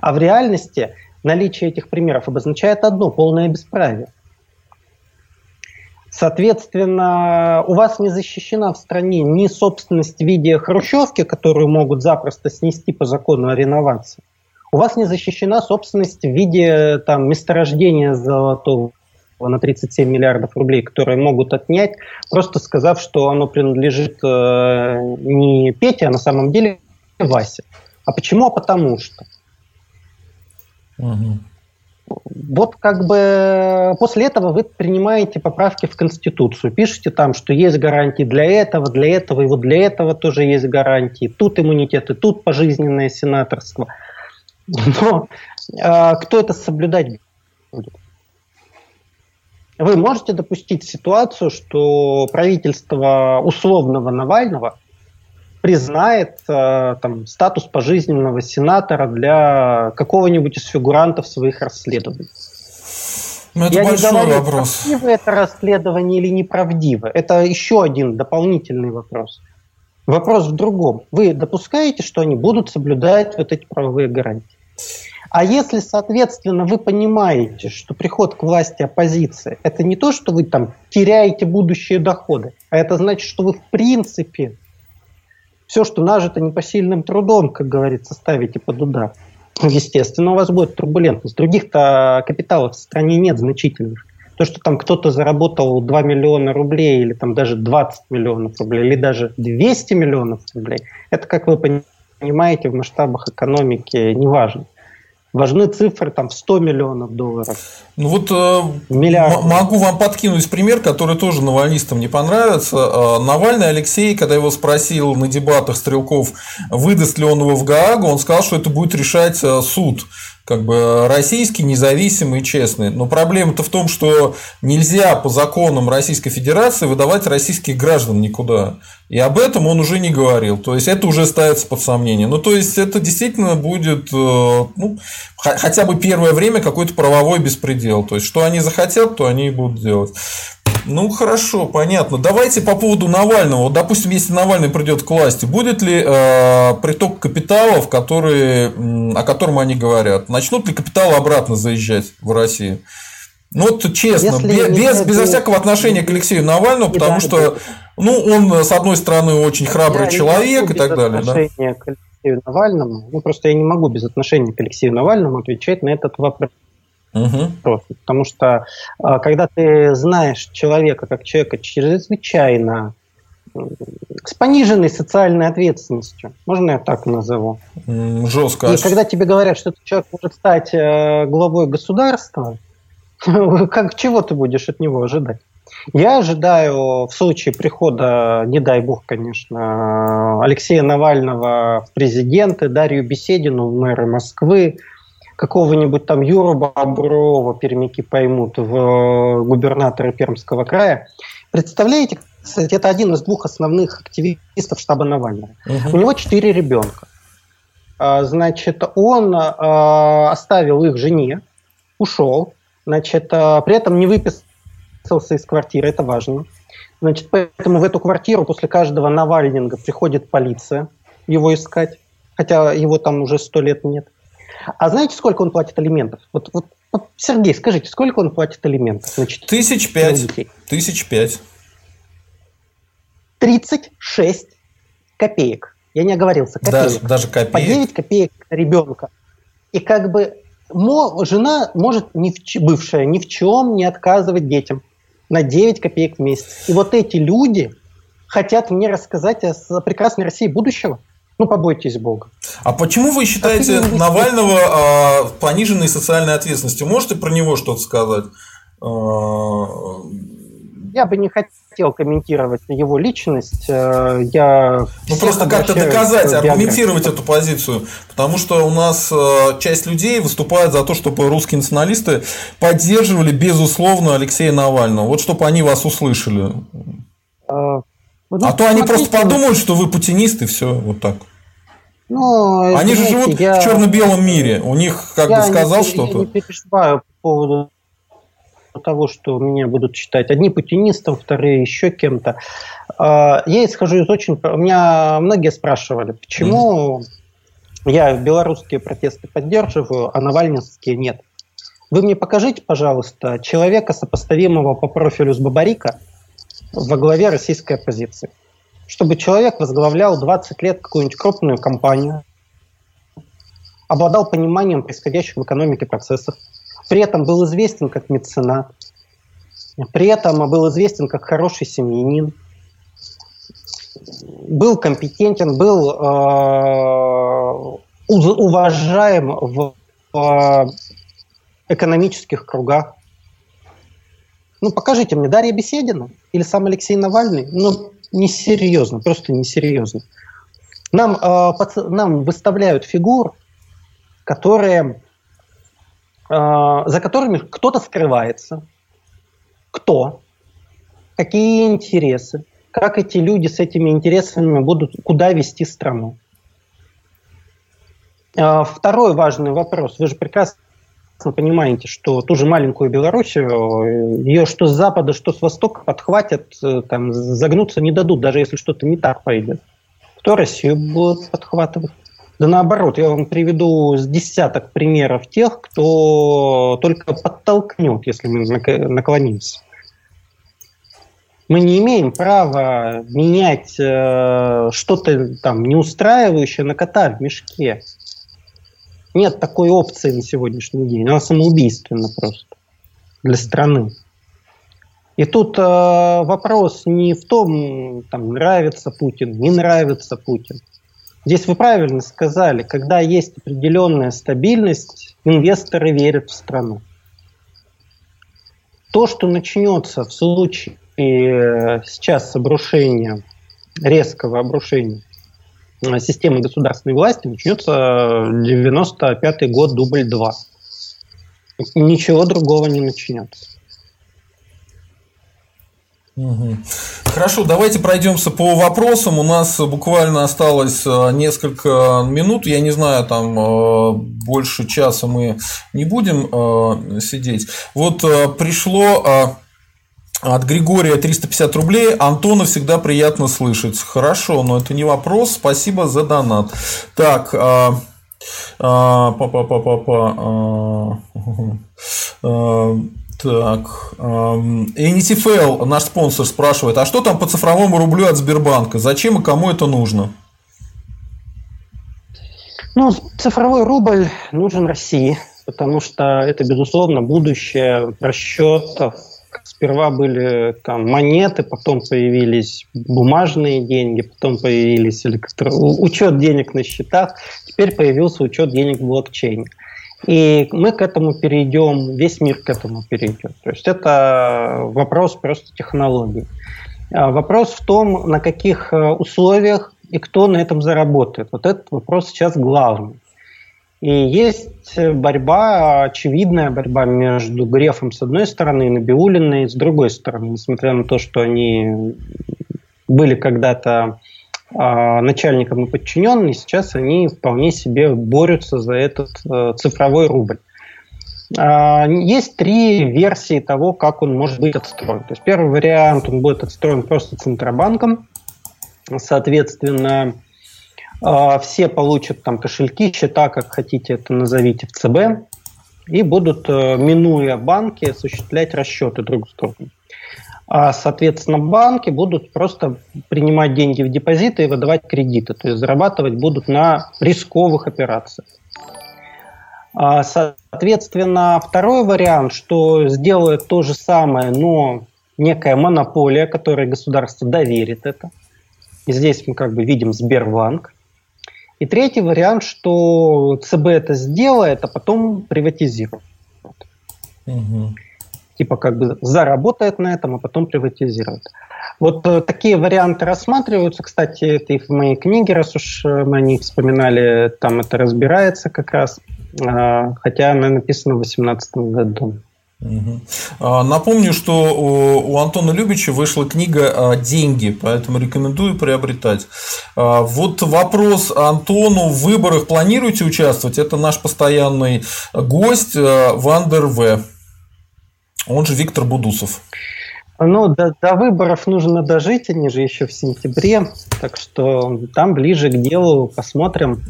А в реальности наличие этих примеров обозначает одно – полное бесправие. Соответственно, у вас не защищена в стране ни собственность в виде хрущевки, которую могут запросто снести по закону о реновации. У вас не защищена собственность в виде там, месторождения золотого на 37 миллиардов рублей, которые могут отнять, просто сказав, что оно принадлежит э, не Пете, а на самом деле Васе. А почему? А потому что. Угу вот как бы после этого вы принимаете поправки в Конституцию, пишете там, что есть гарантии для этого, для этого, и вот для этого тоже есть гарантии. Тут иммунитет, и тут пожизненное сенаторство. [laughs] Но э, кто это соблюдать будет? Вы можете допустить ситуацию, что правительство условного Навального признает э, там, статус пожизненного сенатора для какого-нибудь из фигурантов своих расследований. Ну, это Я большой не говорю, вопрос. правдиво это расследование или неправдиво. Это еще один дополнительный вопрос. Вопрос в другом. Вы допускаете, что они будут соблюдать вот эти правовые гарантии? А если, соответственно, вы понимаете, что приход к власти оппозиции – это не то, что вы там теряете будущие доходы, а это значит, что вы в принципе все, что нажито непосильным трудом, как говорится, ставите под удар. Естественно, у вас будет турбулентность. Других-то капиталов в стране нет значительных. То, что там кто-то заработал 2 миллиона рублей, или там даже 20 миллионов рублей, или даже 200 миллионов рублей, это, как вы понимаете, в масштабах экономики не важно. Важны цифры там, в 100 миллионов долларов. Ну вот э, могу вам подкинуть пример, который тоже навальнистам не понравится. Э, Навальный Алексей, когда его спросил на дебатах Стрелков, выдаст ли он его в Гаагу, он сказал, что это будет решать э, суд как бы российский, независимый, честный. Но проблема-то в том, что нельзя по законам Российской Федерации выдавать российских граждан никуда. И об этом он уже не говорил. То есть это уже ставится под сомнение. Ну, то есть это действительно будет э, ну, хотя бы первое время какой-то правовой беспредел. То есть, что они захотят, то они и будут делать. Ну хорошо, понятно. Давайте по поводу Навального. Вот, допустим, если Навальный придет к власти, будет ли э, приток капиталов, которые, о котором они говорят? Начнут ли капиталы обратно заезжать в Россию? Ну вот честно, Если без, без, без всякого отношения к Алексею Навальному, потому что ну, он, с одной стороны, очень храбрый я человек и так далее. Да? к Алексею Навальному, ну просто я не могу без отношения к Алексею Навальному отвечать на этот вопрос. Угу. Потому что а, когда ты знаешь человека как человека чрезвычайно с пониженной социальной ответственностью, можно я так назову? Жестко. И когда тебе говорят, что этот человек может стать э, главой государства, [laughs] как чего ты будешь от него ожидать? Я ожидаю в случае прихода, не дай бог, конечно, Алексея Навального в президенты, Дарью Беседину в мэры Москвы, какого-нибудь там Юру Боброва, пермяки поймут, в э, губернатора Пермского края. Представляете, кстати, это один из двух основных активистов штаба Навального. Угу. У него четыре ребенка. А, значит, он а, оставил их жене, ушел, значит, а, при этом не выписался из квартиры, это важно. Значит, поэтому в эту квартиру после каждого Навальнинга приходит полиция его искать, хотя его там уже сто лет нет. А знаете, сколько он платит алиментов? Вот, вот, вот Сергей, скажите, сколько он платит алиментов? Значит, Тысяч пять. Тысяч пять. 36 копеек. Я не оговорился. Копеек. Даже, даже копеек. По 9 копеек ребенка. И как бы жена может, не в, бывшая, ни в чем не отказывать детям на 9 копеек в месяц. И вот эти люди хотят мне рассказать о прекрасной России будущего. Ну, побойтесь Бога. А почему вы считаете а Навального а, пониженной социальной ответственностью? Можете про него что-то сказать? А... Я бы не хотел комментировать его личность. Э, я ну, просто как-то доказать, аргументировать эту позицию. Потому что у нас э, часть людей выступает за то, чтобы русские националисты поддерживали, безусловно, Алексея Навального. Вот чтобы они вас услышали. А, ну, а то они просто подумают, что вы путинисты, все вот так. Ну, они знаете, же живут я... в черно-белом мире. У них, как я бы сказал что-то. Я не переживаю по поводу того, что меня будут считать одни путинистом, вторые еще кем-то. А, я исхожу из очень... У меня многие спрашивали, почему mm. я белорусские протесты поддерживаю, а навальнинские нет. Вы мне покажите, пожалуйста, человека, сопоставимого по профилю с Бабарика, во главе российской оппозиции. Чтобы человек возглавлял 20 лет какую-нибудь крупную компанию, обладал пониманием происходящих в экономике процессов, при этом был известен как меценат, при этом был известен как хороший семьянин, был компетентен, был э, уважаем в э, экономических кругах. Ну, покажите мне Дарья Беседина или сам Алексей Навальный. Ну, несерьезно, просто несерьезно. Нам, э, под, нам выставляют фигур, которые, э, за которыми кто-то скрывается. Кто? Какие интересы? Как эти люди с этими интересами будут, куда вести страну? Э, второй важный вопрос. Вы же прекрасно понимаете, что ту же маленькую Белоруссию, ее что с запада, что с востока подхватят, э, там, загнуться не дадут, даже если что-то не так пойдет. Кто Россию будет подхватывать? Да наоборот, я вам приведу с десяток примеров тех, кто только подтолкнет, если мы наклонимся. Мы не имеем права менять э, что-то там неустраивающее на кота в мешке. Нет такой опции на сегодняшний день. Она самоубийственна просто для страны. И тут э, вопрос не в том, там, нравится Путин, не нравится Путин. Здесь вы правильно сказали, когда есть определенная стабильность, инвесторы верят в страну. То, что начнется в случае э, сейчас обрушения, резкого обрушения системы государственной власти, начнется 95 год, дубль 2. Ничего другого не начнется. Хорошо, давайте пройдемся по вопросам. У нас буквально осталось э, несколько минут. Я не знаю, там э, больше часа мы не будем э, сидеть. Вот пришло от Григория 350 рублей. Антона всегда приятно слышать. Хорошо, но это не вопрос. Спасибо за донат. Так, па-па-па-па-па. [laughs] Так, NTFL, наш спонсор, спрашивает, а что там по цифровому рублю от Сбербанка? Зачем и кому это нужно? Ну, цифровой рубль нужен России, потому что это, безусловно, будущее расчетов. Сперва были там монеты, потом появились бумажные деньги, потом появились электро... учет денег на счетах, теперь появился учет денег в блокчейне. И мы к этому перейдем, весь мир к этому перейдет. То есть это вопрос просто технологий. А вопрос в том, на каких э, условиях и кто на этом заработает. Вот этот вопрос сейчас главный. И есть борьба, очевидная борьба между Грефом с одной стороны и Набиулиной с другой стороны, несмотря на то, что они были когда-то а, начальникам и подчиненные, сейчас они вполне себе борются за этот э, цифровой рубль. А, есть три версии того, как он может быть отстроен. То есть первый вариант, он будет отстроен просто Центробанком. Соответственно, все получат там кошельки, счета, как хотите это назовите, в ЦБ, и будут, э, минуя банки, осуществлять расчеты друг с другом. А, соответственно, банки будут просто принимать деньги в депозиты и выдавать кредиты, то есть зарабатывать будут на рисковых операциях. А, соответственно, второй вариант, что сделает то же самое, но некая монополия, которой государство доверит это. И здесь мы как бы видим Сбербанк. И третий вариант, что ЦБ это сделает, а потом приватизирует. Угу типа как бы заработает на этом, а потом приватизирует. Вот э, такие варианты рассматриваются. Кстати, это и в моей книге, раз уж э, мы о них вспоминали, там это разбирается как раз. Э, хотя она написана в 2018 году. Угу. Напомню, что у Антона Любича вышла книга «Деньги», поэтому рекомендую приобретать. А, вот вопрос Антону. В выборах планируете участвовать? Это наш постоянный гость Вандер В. Он же Виктор Будусов. Ну, до, до выборов нужно дожить, они же еще в сентябре, так что там ближе к делу посмотрим.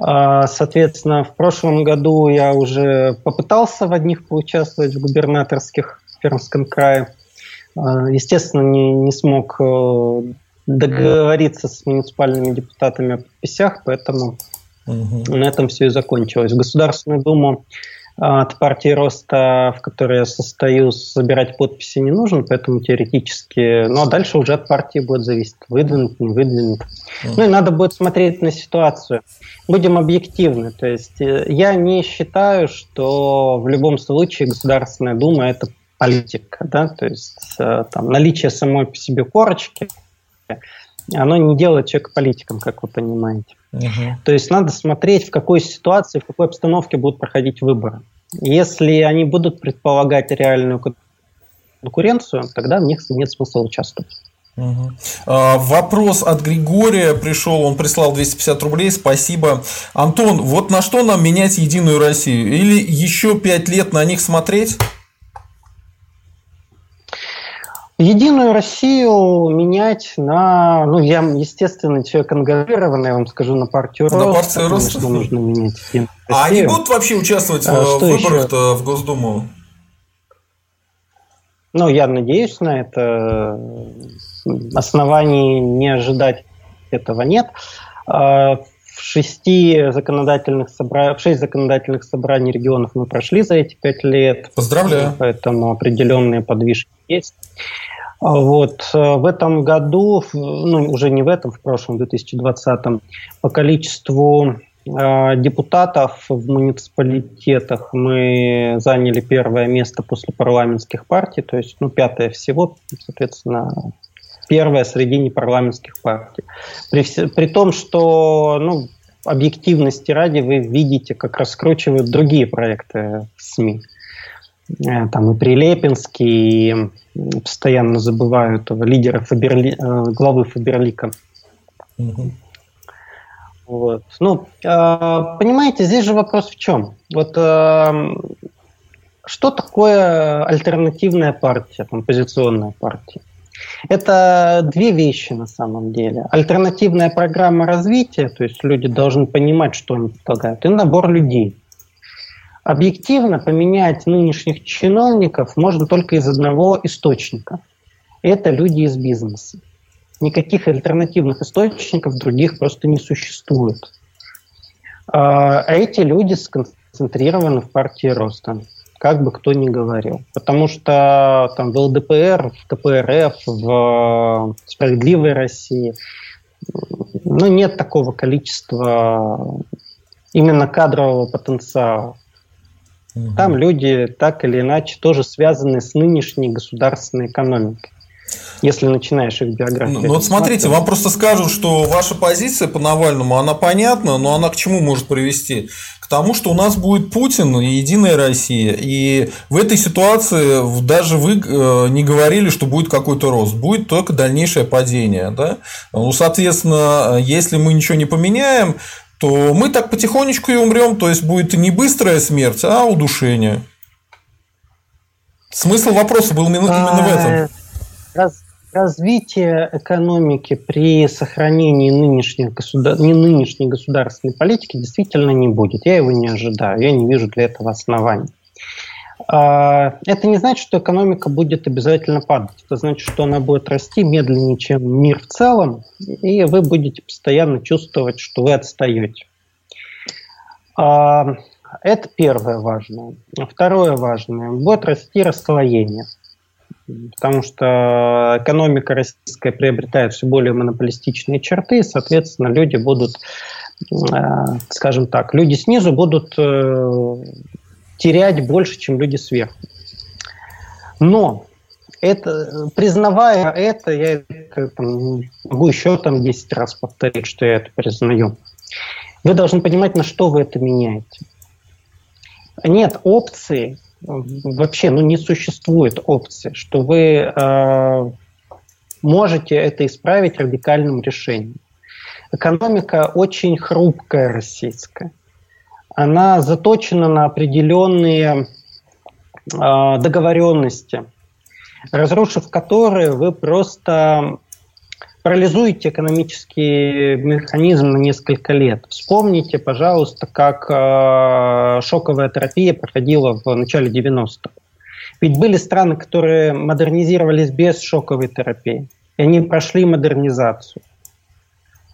А, соответственно, в прошлом году я уже попытался в одних поучаствовать в губернаторских в Пермском крае. А, естественно, не, не смог э, договориться с муниципальными депутатами о подписях, поэтому угу. на этом все и закончилось. В Государственную Думу от партии роста, в которой я состою, собирать подписи не нужно, поэтому теоретически... Ну, а дальше уже от партии будет зависеть, выдвинут, не выдвинут. Mm. Ну, и надо будет смотреть на ситуацию. Будем объективны. То есть э, я не считаю, что в любом случае Государственная Дума – это политика. Да? То есть э, там, наличие самой по себе корочки оно не делает человека политиком, как вы понимаете. Угу. То есть надо смотреть, в какой ситуации, в какой обстановке будут проходить выборы. Если они будут предполагать реальную конкуренцию, тогда в них нет смысла участвовать. Угу. А, вопрос от Григория пришел, он прислал 250 рублей, спасибо. Антон, вот на что нам менять Единую Россию? Или еще пять лет на них смотреть? Единую Россию менять на, ну, я, естественно, человек ангажированный, я вам скажу, на партию Рост. На партию Рост? нужно менять А они будут вообще участвовать а, в выборах-то в Госдуму? Ну, я надеюсь на это. Оснований не ожидать этого нет. А, шести законодательных собра... в шесть законодательных собраний регионов мы прошли за эти пять лет. Поздравляю. Поэтому определенные подвижки есть. Вот. Э, в этом году, ну уже не в этом, в прошлом, 2020, по количеству э, депутатов в муниципалитетах мы заняли первое место после парламентских партий, то есть ну, пятое всего, соответственно, первое среди непарламентских партий. При, при том, что ну, объективности ради вы видите, как раскручивают другие проекты в СМИ. Э, там и Прилепинский, и постоянно забываю этого лидера Фаберли, э, главы Фаберлика. Угу. Вот. Ну, э, понимаете, здесь же вопрос в чем? Вот что такое альтернативная партия, оппозиционная партия? Это две вещи на самом деле. Альтернативная программа развития, то есть люди должны понимать, что они предлагают, и набор людей. Объективно поменять нынешних чиновников можно только из одного источника. Это люди из бизнеса. Никаких альтернативных источников других просто не существует. А эти люди сконцентрированы в партии роста, как бы кто ни говорил. Потому что там в ЛДПР, в КПРФ, в Справедливой России ну, нет такого количества именно кадрового потенциала. Угу. Там люди так или иначе тоже связаны с нынешней государственной экономикой. Если начинаешь их биографию. Ну, ну вот смотрите, вам просто скажут, что ваша позиция по Навальному, она понятна, но она к чему может привести? К тому, что у нас будет Путин и Единая Россия. И в этой ситуации даже вы э, не говорили, что будет какой-то рост. Будет только дальнейшее падение. Да? Ну, соответственно, если мы ничего не поменяем, то мы так потихонечку и умрем, то есть будет не быстрая смерть, а удушение. Смысл вопроса был именно, именно в этом. Раз, развитие экономики при сохранении нынешней, государ... не нынешней государственной политики действительно не будет. Я его не ожидаю, я не вижу для этого оснований. А, это не значит, что экономика будет обязательно падать. Это значит, что она будет расти медленнее, чем мир в целом, и вы будете постоянно чувствовать, что вы отстаете. А, это первое важное. Второе важное. Будет расти расслоение. Потому что экономика российская приобретает все более монополистичные черты, и, соответственно, люди будут, а, скажем так, люди снизу будут э, терять больше, чем люди сверху. Но это, признавая это, я там, могу еще там 10 раз повторить, что я это признаю. Вы должны понимать, на что вы это меняете. Нет опции, вообще ну, не существует опции, что вы э, можете это исправить радикальным решением. Экономика очень хрупкая российская она заточена на определенные э, договоренности, разрушив которые вы просто парализуете экономический механизм на несколько лет. Вспомните, пожалуйста, как э, шоковая терапия проходила в начале 90-х. Ведь были страны, которые модернизировались без шоковой терапии, и они прошли модернизацию.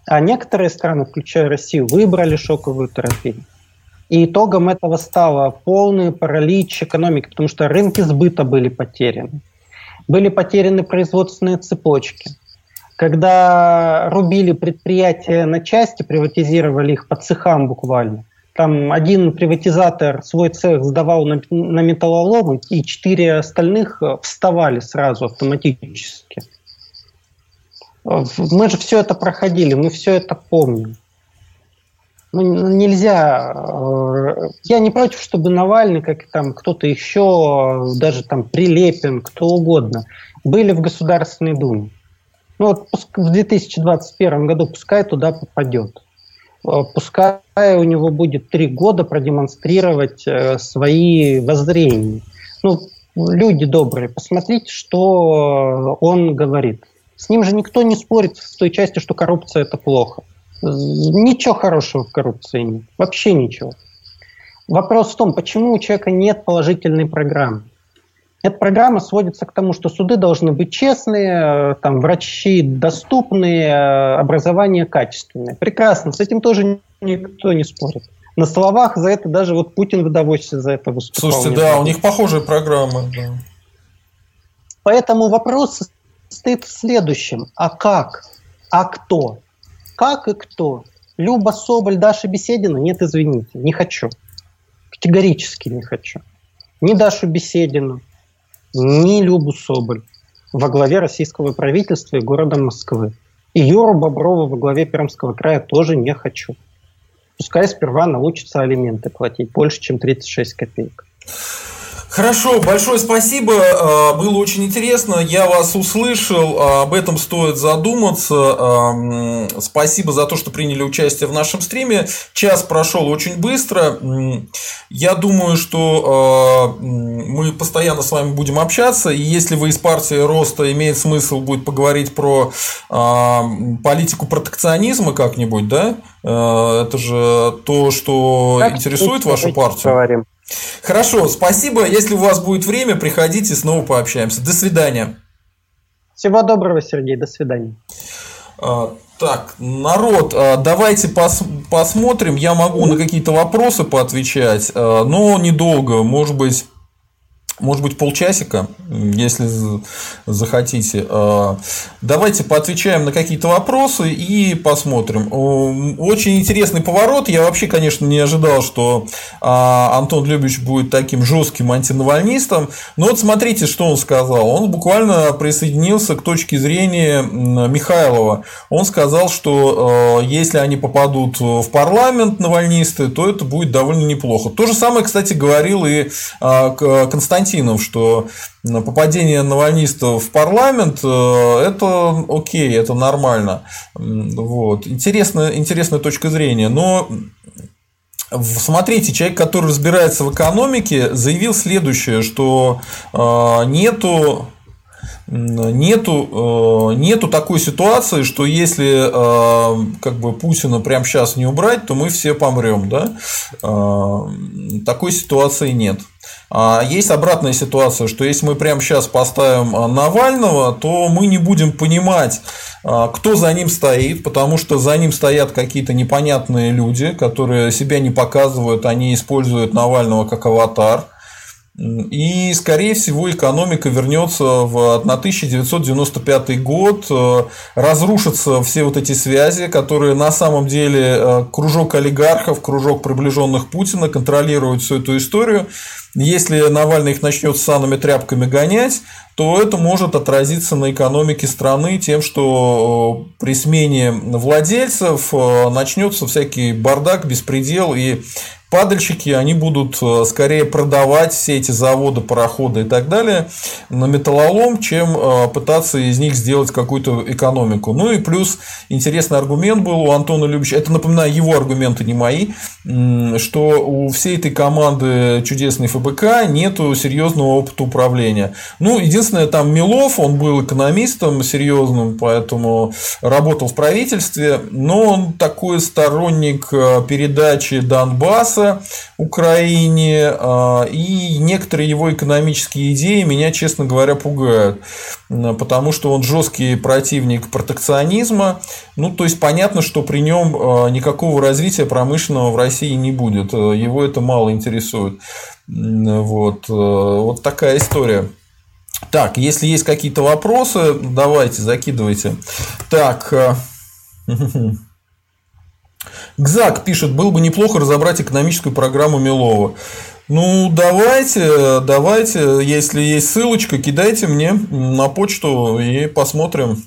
А некоторые страны, включая Россию, выбрали шоковую терапию. И итогом этого стало полный паралич экономики, потому что рынки сбыта были потеряны. Были потеряны производственные цепочки. Когда рубили предприятия на части, приватизировали их по цехам буквально, там один приватизатор свой цех сдавал на, на металлолом, и четыре остальных вставали сразу автоматически. Мы же все это проходили, мы все это помним. Ну, нельзя. Э, я не против, чтобы Навальный, как там кто-то еще, даже там Прилепин, кто угодно, были в Государственной Думе. Ну вот в 2021 году пускай туда попадет. Э, пускай у него будет три года продемонстрировать э, свои воззрения. Ну, люди добрые, посмотрите, что он говорит. С ним же никто не спорит в той части, что коррупция это плохо. Ничего хорошего в коррупции нет. Вообще ничего. Вопрос в том, почему у человека нет положительной программы. Эта программа сводится к тому, что суды должны быть честные, там, врачи доступные, образование качественное. Прекрасно, с этим тоже никто не спорит. На словах за это даже вот Путин в Давосе за это выступал. Слушайте, да, у них похожая программа. Да. Поэтому вопрос состоит в следующем. А как? А кто? Как и кто? Люба Соболь, Даша Беседина? Нет, извините, не хочу. Категорически не хочу. Ни Дашу Беседину, ни Любу Соболь во главе российского правительства и города Москвы. И Юру Боброва во главе Пермского края тоже не хочу. Пускай сперва научатся алименты платить больше, чем 36 копеек. Хорошо, большое спасибо. А, было очень интересно. Я вас услышал. А, об этом стоит задуматься. А, спасибо за то, что приняли участие в нашем стриме. Час прошел очень быстро. Я думаю, что мы постоянно с вами будем общаться. И если вы из партии роста имеет смысл будет поговорить про политику протекционизма как-нибудь, да? Это же то, что интересует вашу партию. Поговорим. Хорошо, спасибо. Если у вас будет время, приходите, снова пообщаемся. До свидания. Всего доброго, Сергей. До свидания. А, так, народ, а, давайте пос посмотрим. Я могу на какие-то вопросы поотвечать, а, но недолго, может быть может быть, полчасика, если захотите. А, давайте поотвечаем на какие-то вопросы и посмотрим. Очень интересный поворот. Я вообще, конечно, не ожидал, что а, Антон Любич будет таким жестким антинавальнистом. Но вот смотрите, что он сказал. Он буквально присоединился к точке зрения Михайлова. Он сказал, что а, если они попадут в парламент навальнисты, то это будет довольно неплохо. То же самое, кстати, говорил и Константин Константинов, что попадение навальнистов в парламент э, это окей, это нормально. Вот. Интересная, интересная точка зрения. Но Смотрите, человек, который разбирается в экономике, заявил следующее, что э, нету нету, э, нету такой ситуации, что если как бы Путина прямо сейчас не убрать, то мы все помрем. Да? Такой ситуации нет. А есть обратная ситуация, что если мы прямо сейчас поставим а, Навального, то мы не будем понимать, а, кто за ним стоит, потому что за ним стоят какие-то непонятные люди, которые себя не показывают, они используют Навального как аватар. И, скорее всего, экономика вернется в 1995 год, разрушатся все вот эти связи, которые на самом деле кружок олигархов, кружок приближенных Путина контролируют всю эту историю. Если Навальный их начнет санными тряпками гонять, то это может отразиться на экономике страны тем, что э, при смене владельцев начнется всякий бардак, беспредел, и падальщики, они будут э, скорее продавать все эти заводы, пароходы и так далее на металлолом, чем э, пытаться из них сделать какую-то экономику. Ну и плюс интересный аргумент был у Антона Любича, это, напоминаю, его аргументы, не мои, что у всей этой команды чудесной ФБК нету серьезного опыта управления. Ну, единственное, там Милов, он был экономистом серьезным, поэтому работал в правительстве, но он такой сторонник э, передачи Донбасса, Украине, а, и некоторые его экономические идеи меня, честно говоря, пугают, потому что он жесткий противник протекционизма, ну, то есть понятно, что при нем а, никакого развития промышленного в России не будет, его это мало интересует. Вот, вот такая история. Так, если есть какие-то вопросы, давайте, закидывайте. Так, [laughs] Гзак пишет, было бы неплохо разобрать экономическую программу Милова. Ну, давайте, давайте, если есть ссылочка, кидайте мне на почту и посмотрим.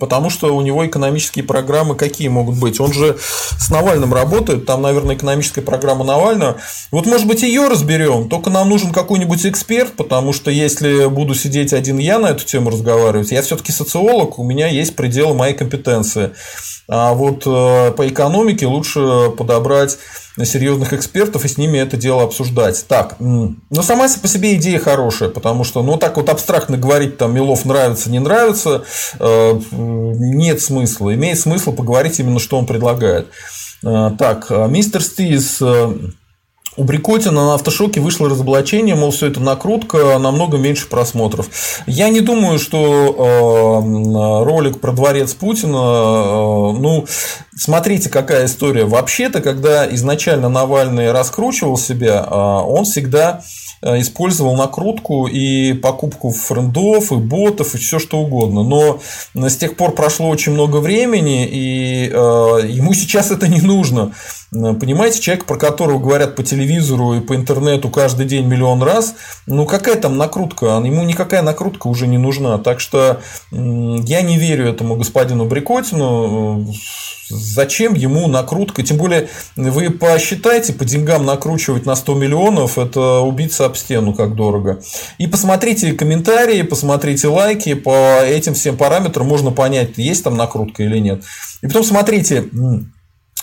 Потому что у него экономические программы какие могут быть? Он же с Навальным работает, там, наверное, экономическая программа Навального. Вот, может быть, ее разберем. Только нам нужен какой-нибудь эксперт, потому что если буду сидеть один я на эту тему разговаривать, я все-таки социолог, у меня есть пределы моей компетенции. А вот э, по экономике лучше подобрать серьезных экспертов и с ними это дело обсуждать. Так, но сама по себе идея хорошая, потому что, ну, так вот абстрактно говорить, там, Милов нравится, не нравится, э, нет смысла. Имеет смысл поговорить именно, что он предлагает. Э, так, мистер Стиз у Брикотина на автошоке вышло разоблачение, мол, все это накрутка, намного меньше просмотров. Я не думаю, что э, ролик про дворец Путина, э, ну, смотрите, какая история. Вообще-то, когда изначально Навальный раскручивал себя, э, он всегда использовал накрутку и покупку френдов, и ботов, и все что угодно. Но с тех пор прошло очень много времени, и ему сейчас это не нужно. Понимаете, человек, про которого говорят по телевизору и по интернету каждый день миллион раз, ну какая там накрутка? Ему никакая накрутка уже не нужна. Так что я не верю этому господину Брикотину. Зачем ему накрутка? Тем более, вы посчитайте, по деньгам накручивать на 100 миллионов – это убиться об стену, как дорого. И посмотрите комментарии, посмотрите лайки, по этим всем параметрам можно понять, есть там накрутка или нет. И потом смотрите,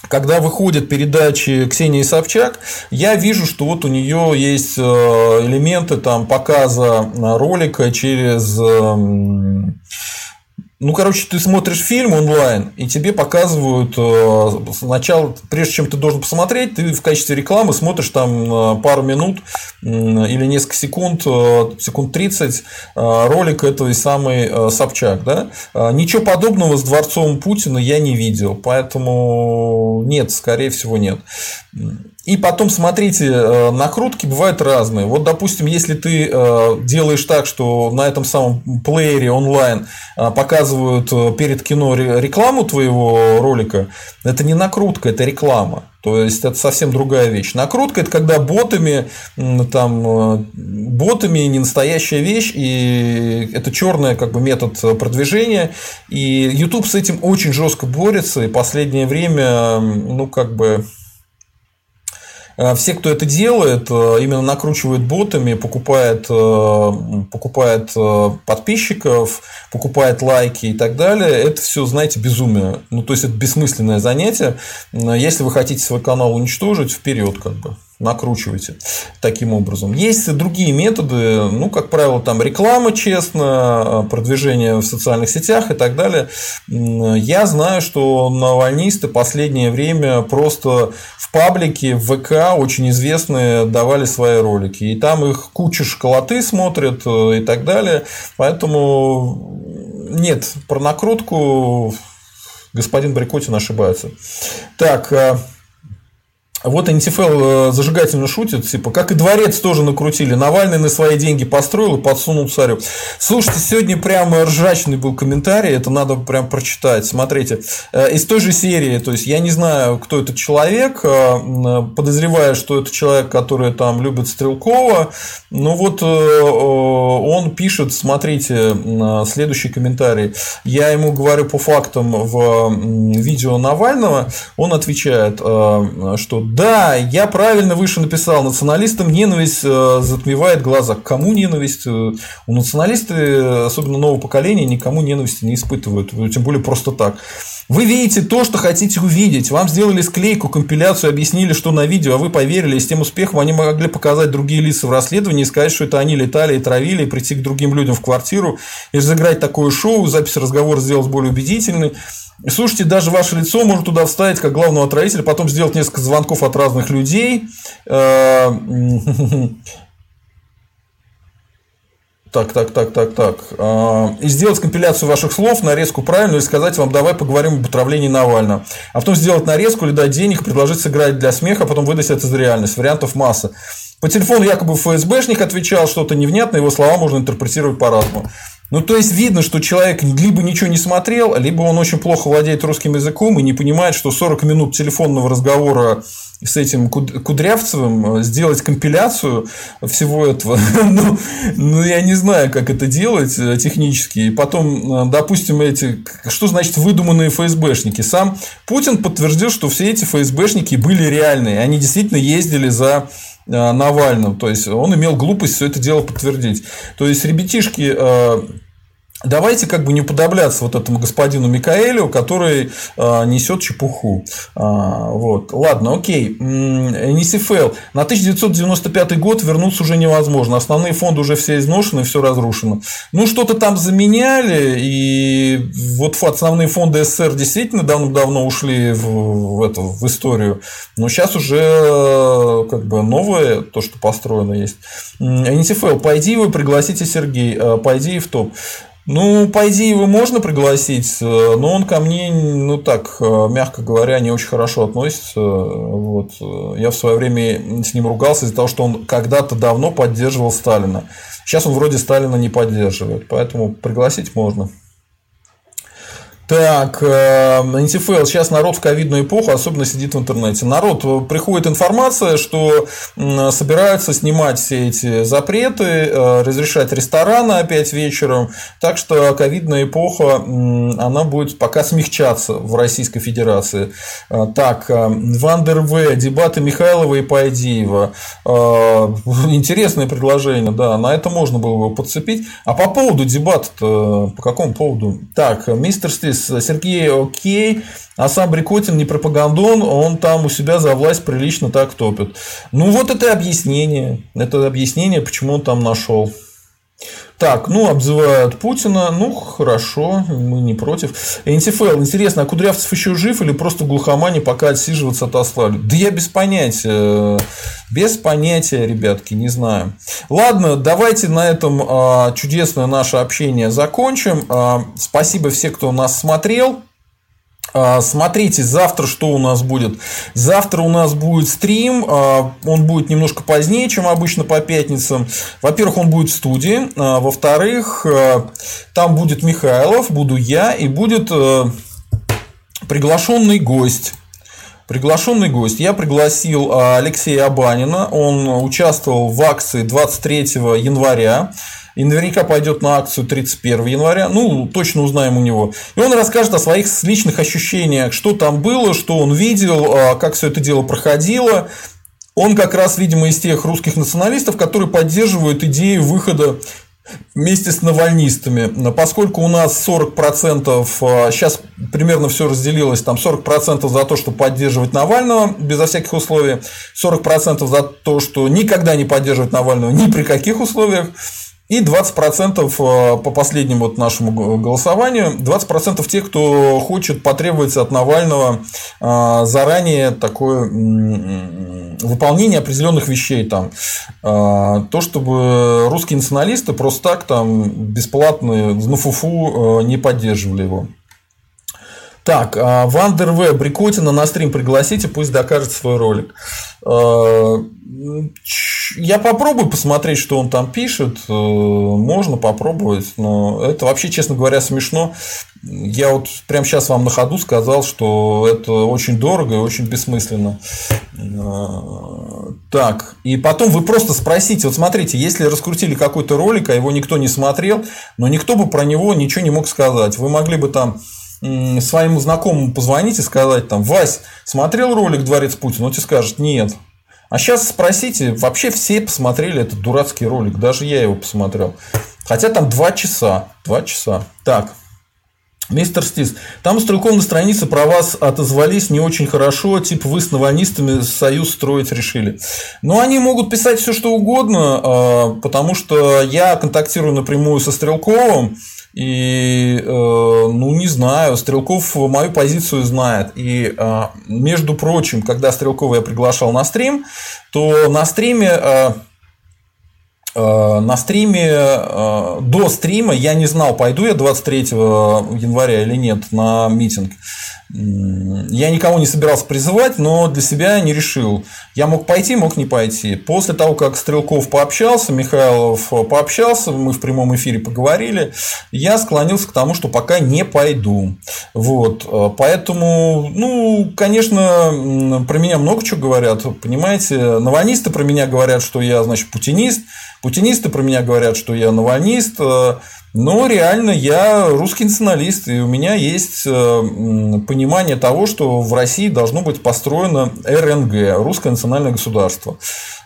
когда выходят передачи Ксении Собчак, я вижу, что вот у нее есть э, элементы там показа ролика через эм, ну, короче, ты смотришь фильм онлайн, и тебе показывают э, сначала, прежде чем ты должен посмотреть, ты в качестве рекламы смотришь там э, пару минут или несколько секунд, э, секунд 30 ролик этой самой Собчак. Да? Ничего подобного с дворцом Путина я не видел, поэтому нет, скорее всего, нет. И потом, смотрите, э, накрутки бывают разные. Вот, допустим, если ты э, делаешь так, что на этом самом плеере онлайн э, показывают перед кино рекламу твоего ролика, это не накрутка, это реклама. То есть это совсем другая вещь. Накрутка это когда ботами, там, ботами не настоящая вещь, и это черный как бы метод продвижения. И YouTube с этим очень жестко борется, и последнее время, ну, как бы все, кто это делает, э, именно накручивает ботами, покупает, э, покупает подписчиков, покупает лайки и так далее. Это все, знаете, безумие. Ну, то есть, это бессмысленное занятие. Если вы хотите свой канал уничтожить, вперед как бы накручиваете таким образом. Есть другие методы, ну, как правило, там реклама честно, продвижение в социальных сетях и так далее. Я знаю, что навальнисты последнее время просто в паблике, в ВК очень известные давали свои ролики. И там их куча шоколаты смотрят э, и так далее. Поэтому нет, про накрутку господин Брикотин ошибается. Так, э, вот НТФЛ э, зажигательно шутит, типа, как и дворец тоже накрутили. Навальный на свои деньги построил и подсунул царю. Слушайте, сегодня прямо ржачный был комментарий, это надо прям прочитать. Смотрите, э, из той же серии, то есть я не знаю, кто этот человек, э, подозреваю, что это человек, который там любит Стрелкова. Ну вот он пишет, смотрите, следующий комментарий. Я ему говорю по фактам в видео Навального, он отвечает, что да, я правильно выше написал. Националистам ненависть э, затмевает глаза. Кому ненависть? Э, у националисты, особенно нового поколения, никому ненависти не испытывают. Тем более просто так. Вы видите то, что хотите увидеть. Вам сделали склейку, компиляцию, объяснили, что на видео, а вы поверили. И с тем успехом они могли показать другие лица в расследовании и сказать, что это они летали и травили, и прийти к другим людям в квартиру и разыграть такое шоу, запись разговора сделать более убедительной. Слушайте, даже ваше лицо может туда вставить как главного отравителя, потом сделать несколько звонков от разных людей. Э, так, так, так, так, так. Э, и сделать компиляцию ваших слов, нарезку правильную, и сказать вам, давай поговорим об отравлении Навального. А потом сделать нарезку или дать денег, предложить сыграть для смеха, а потом выдать это за реальность. Вариантов масса. По телефону якобы ФСБшник отвечал что-то невнятно, его слова можно интерпретировать по-разному. Ну, то есть видно, что человек либо ничего не смотрел, либо он очень плохо владеет русским языком и не понимает, что 40 минут телефонного разговора с этим Кудрявцевым, э, сделать компиляцию всего этого, [laughs] ну, ну, я не знаю, как это делать э, технически. И потом, э, допустим, эти, что значит выдуманные ФСБшники? Сам Путин подтвердил, что все эти ФСБшники были реальные. Они действительно ездили за Навальным. То есть он имел глупость все это дело подтвердить. То есть ребятишки э, Давайте как бы не подобляться вот этому господину Микаэлю, который э, несет чепуху. А, вот. Ладно, окей. НСФЛ. На 1995 год вернуться уже невозможно. Основные фонды уже все изношены, все разрушено. Ну, что-то там заменяли, и вот основные фонды СССР действительно давно-давно ушли в, в, эту, в историю. Но сейчас уже как бы новое, то, что построено есть. НСФЛ. Пойди вы пригласите Сергей, э, пойди в топ. Ну, по идее, его можно пригласить, э, но он ко мне, ну так, э, мягко говоря, не очень хорошо относится. Вот. Я в свое время с ним ругался из-за того, что он когда-то давно поддерживал Сталина. Сейчас он вроде Сталина не поддерживает, поэтому пригласить можно. Так, НТФЛ, эм, сейчас народ в ковидную эпоху особенно сидит в интернете. Народ, э, приходит информация, что собираются снимать все эти запреты, э, разрешать рестораны опять вечером. Так что ковидная эпоха, она будет пока смягчаться в Российской Федерации. Э, так, Вандер В, дебаты Михайлова и Пайдиева. Интересное предложение, да, на это можно было бы подцепить. А по поводу дебатов, по какому поводу? Так, мистер Стис, Сергей окей, а сам Брикотин не пропагандон, он там у себя за власть прилично так топит. Ну, вот это объяснение. Это объяснение, почему он там нашел. Так, ну, обзывают Путина. Ну, хорошо, мы не против. НТФЛ, интересно, а Кудрявцев еще жив или просто в глухомане пока отсиживаться отослали? Да я без понятия. Без понятия, ребятки, не знаю. Ладно, давайте на этом а, чудесное наше общение закончим. А, спасибо всем, кто нас смотрел. А, смотрите, завтра что у нас будет? Завтра у нас будет стрим, а, он будет немножко позднее, чем обычно по пятницам. Во-первых, он будет в студии, а, во-вторых, там будет Михайлов, буду я и будет приглашенный гость. Приглашенный гость. Я пригласил Алексея Абанина. Он участвовал в акции 23 января и наверняка пойдет на акцию 31 января, ну, точно узнаем у него. И он расскажет о своих личных ощущениях, что там было, что он видел, а, как все это дело проходило. Он как раз, видимо, из тех русских националистов, которые поддерживают идею выхода вместе с навальнистами. Поскольку у нас 40%, сейчас а, примерно все разделилось, там 40% за то, что поддерживать Навального безо всяких условий, 40% за то, что никогда не поддерживать Навального ни при каких условиях, и 20% э, по последнему вот нашему голосованию, 20% тех, кто хочет потребовать от Навального э, заранее такое выполнение определенных вещей. Там. Э, то, чтобы русские националисты просто так там бесплатно на фуфу не поддерживали его. Так, Вандер В. Брикотина на стрим пригласите, пусть докажет свой ролик. Я попробую посмотреть, что он там пишет. Э, можно попробовать, но это вообще, честно говоря, смешно. Я вот прямо сейчас вам на ходу сказал, что это очень дорого и очень бессмысленно. Э, так, и потом вы просто спросите, вот смотрите, если раскрутили какой-то ролик, а его никто не смотрел, но никто бы про него ничего не мог сказать. Вы могли бы там своему знакомому позвонить и сказать там, Вась, смотрел ролик «Дворец Путина»? Он тебе скажет, нет. А сейчас спросите, вообще все посмотрели этот дурацкий ролик, даже я его посмотрел. Хотя там два часа, два часа. Так, Мистер Стис, там Стрелков на странице про вас отозвались не очень хорошо, типа вы с наванистами союз строить решили. Но они могут писать все что угодно, а, потому что я контактирую напрямую со Стрелковым, и, э, ну, не знаю, Стрелков мою позицию знает. И, э, между прочим, когда Стрелкова я приглашал на стрим, то на стриме э, на стриме, до стрима я не знал, пойду я 23 января или нет на митинг. Я никого не собирался призывать, но для себя не решил. Я мог пойти, мог не пойти. После того, как Стрелков пообщался, Михайлов пообщался, мы в прямом эфире поговорили, я склонился к тому, что пока не пойду. Вот. Поэтому, ну, конечно, про меня много чего говорят. Понимаете, навальнисты про меня говорят, что я, значит, путинист. Путинисты про меня говорят, что я навальнист. Но реально я русский националист, и у меня есть э, понимание того, что в России должно быть построено РНГ, русское национальное государство.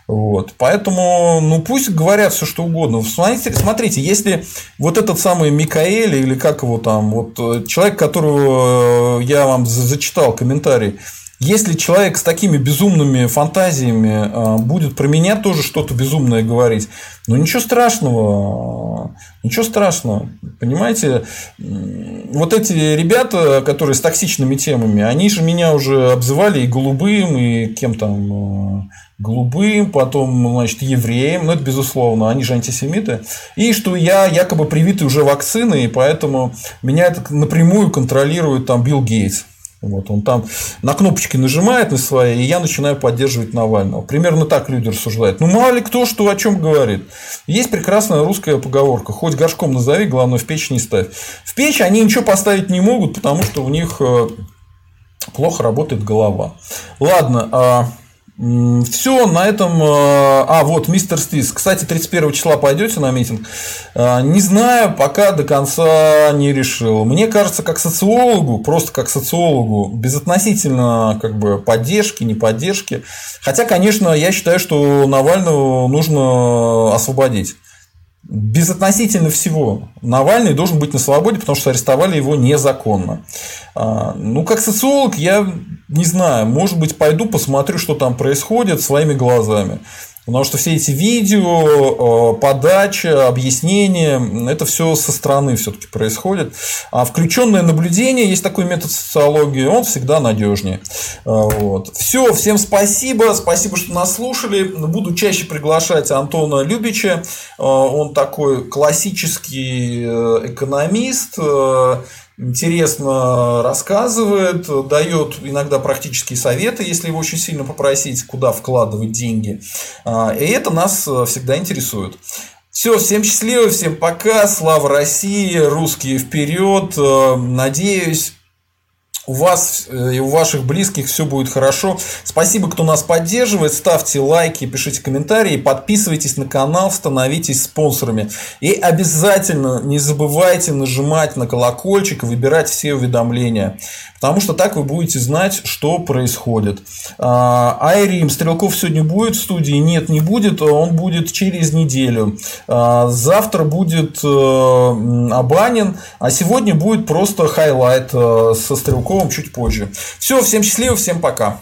Вот. Поэтому, ну, пусть говорят все что угодно. Смотрите, смотрите, если вот этот самый Микаэль, или как его там, вот э, человек, которого э, я вам зачитал комментарий, если человек с такими безумными фантазиями э, будет про меня тоже что-то безумное говорить, ну ничего страшного, ничего страшного. Понимаете, вот эти ребята, которые с токсичными темами, они же меня уже обзывали и голубым, и кем там голубым, потом, значит, евреем, ну, это безусловно, они же антисемиты, и что я якобы привитый уже вакциной, и поэтому меня это напрямую контролирует там Билл Гейтс. Вот, он там на кнопочки нажимает на свои, и я начинаю поддерживать Навального. Примерно так люди рассуждают. Ну, мало ли кто что о чем говорит. Есть прекрасная русская поговорка. Хоть горшком назови, главное в печь не ставь. В печь они ничего поставить не могут, потому что у них э, плохо работает голова. Ладно, а все, на этом... Э, а, вот, мистер Стис. Кстати, 31 числа пойдете на митинг? Э, не знаю, пока до конца не решил. Мне кажется, как социологу, просто как социологу, безотносительно как бы поддержки, не поддержки. Хотя, конечно, я считаю, что Навального нужно освободить. Безотносительно всего. Навальный должен быть на свободе, потому что арестовали его незаконно. А, ну, как социолог, я не знаю, может быть, пойду посмотрю, что там происходит своими глазами. Потому что все эти видео, э, подача, объяснения, это все со стороны все-таки происходит. А включенное наблюдение, есть такой метод социологии, он всегда надежнее. Э, вот. Все, всем спасибо, спасибо, что нас слушали. Буду чаще приглашать Антона Любича. Э, он такой классический экономист, интересно рассказывает, дает иногда практические советы, если его очень сильно попросить, куда вкладывать деньги. А, и это нас всегда интересует. Все, всем счастливо, всем пока, слава России, русские вперед, надеюсь, у вас э, и у ваших близких все будет хорошо. Спасибо, кто нас поддерживает. Ставьте лайки, пишите комментарии, подписывайтесь на канал, становитесь спонсорами. И обязательно не забывайте нажимать на колокольчик и выбирать все уведомления. Потому что так вы будете знать, что происходит. А, Айрим Стрелков сегодня будет в студии? Нет, не будет. Он будет через неделю. А, завтра будет э, Абанин. А сегодня будет просто highlight э, со Стрелковым чуть позже. Все, всем счастливо, всем пока.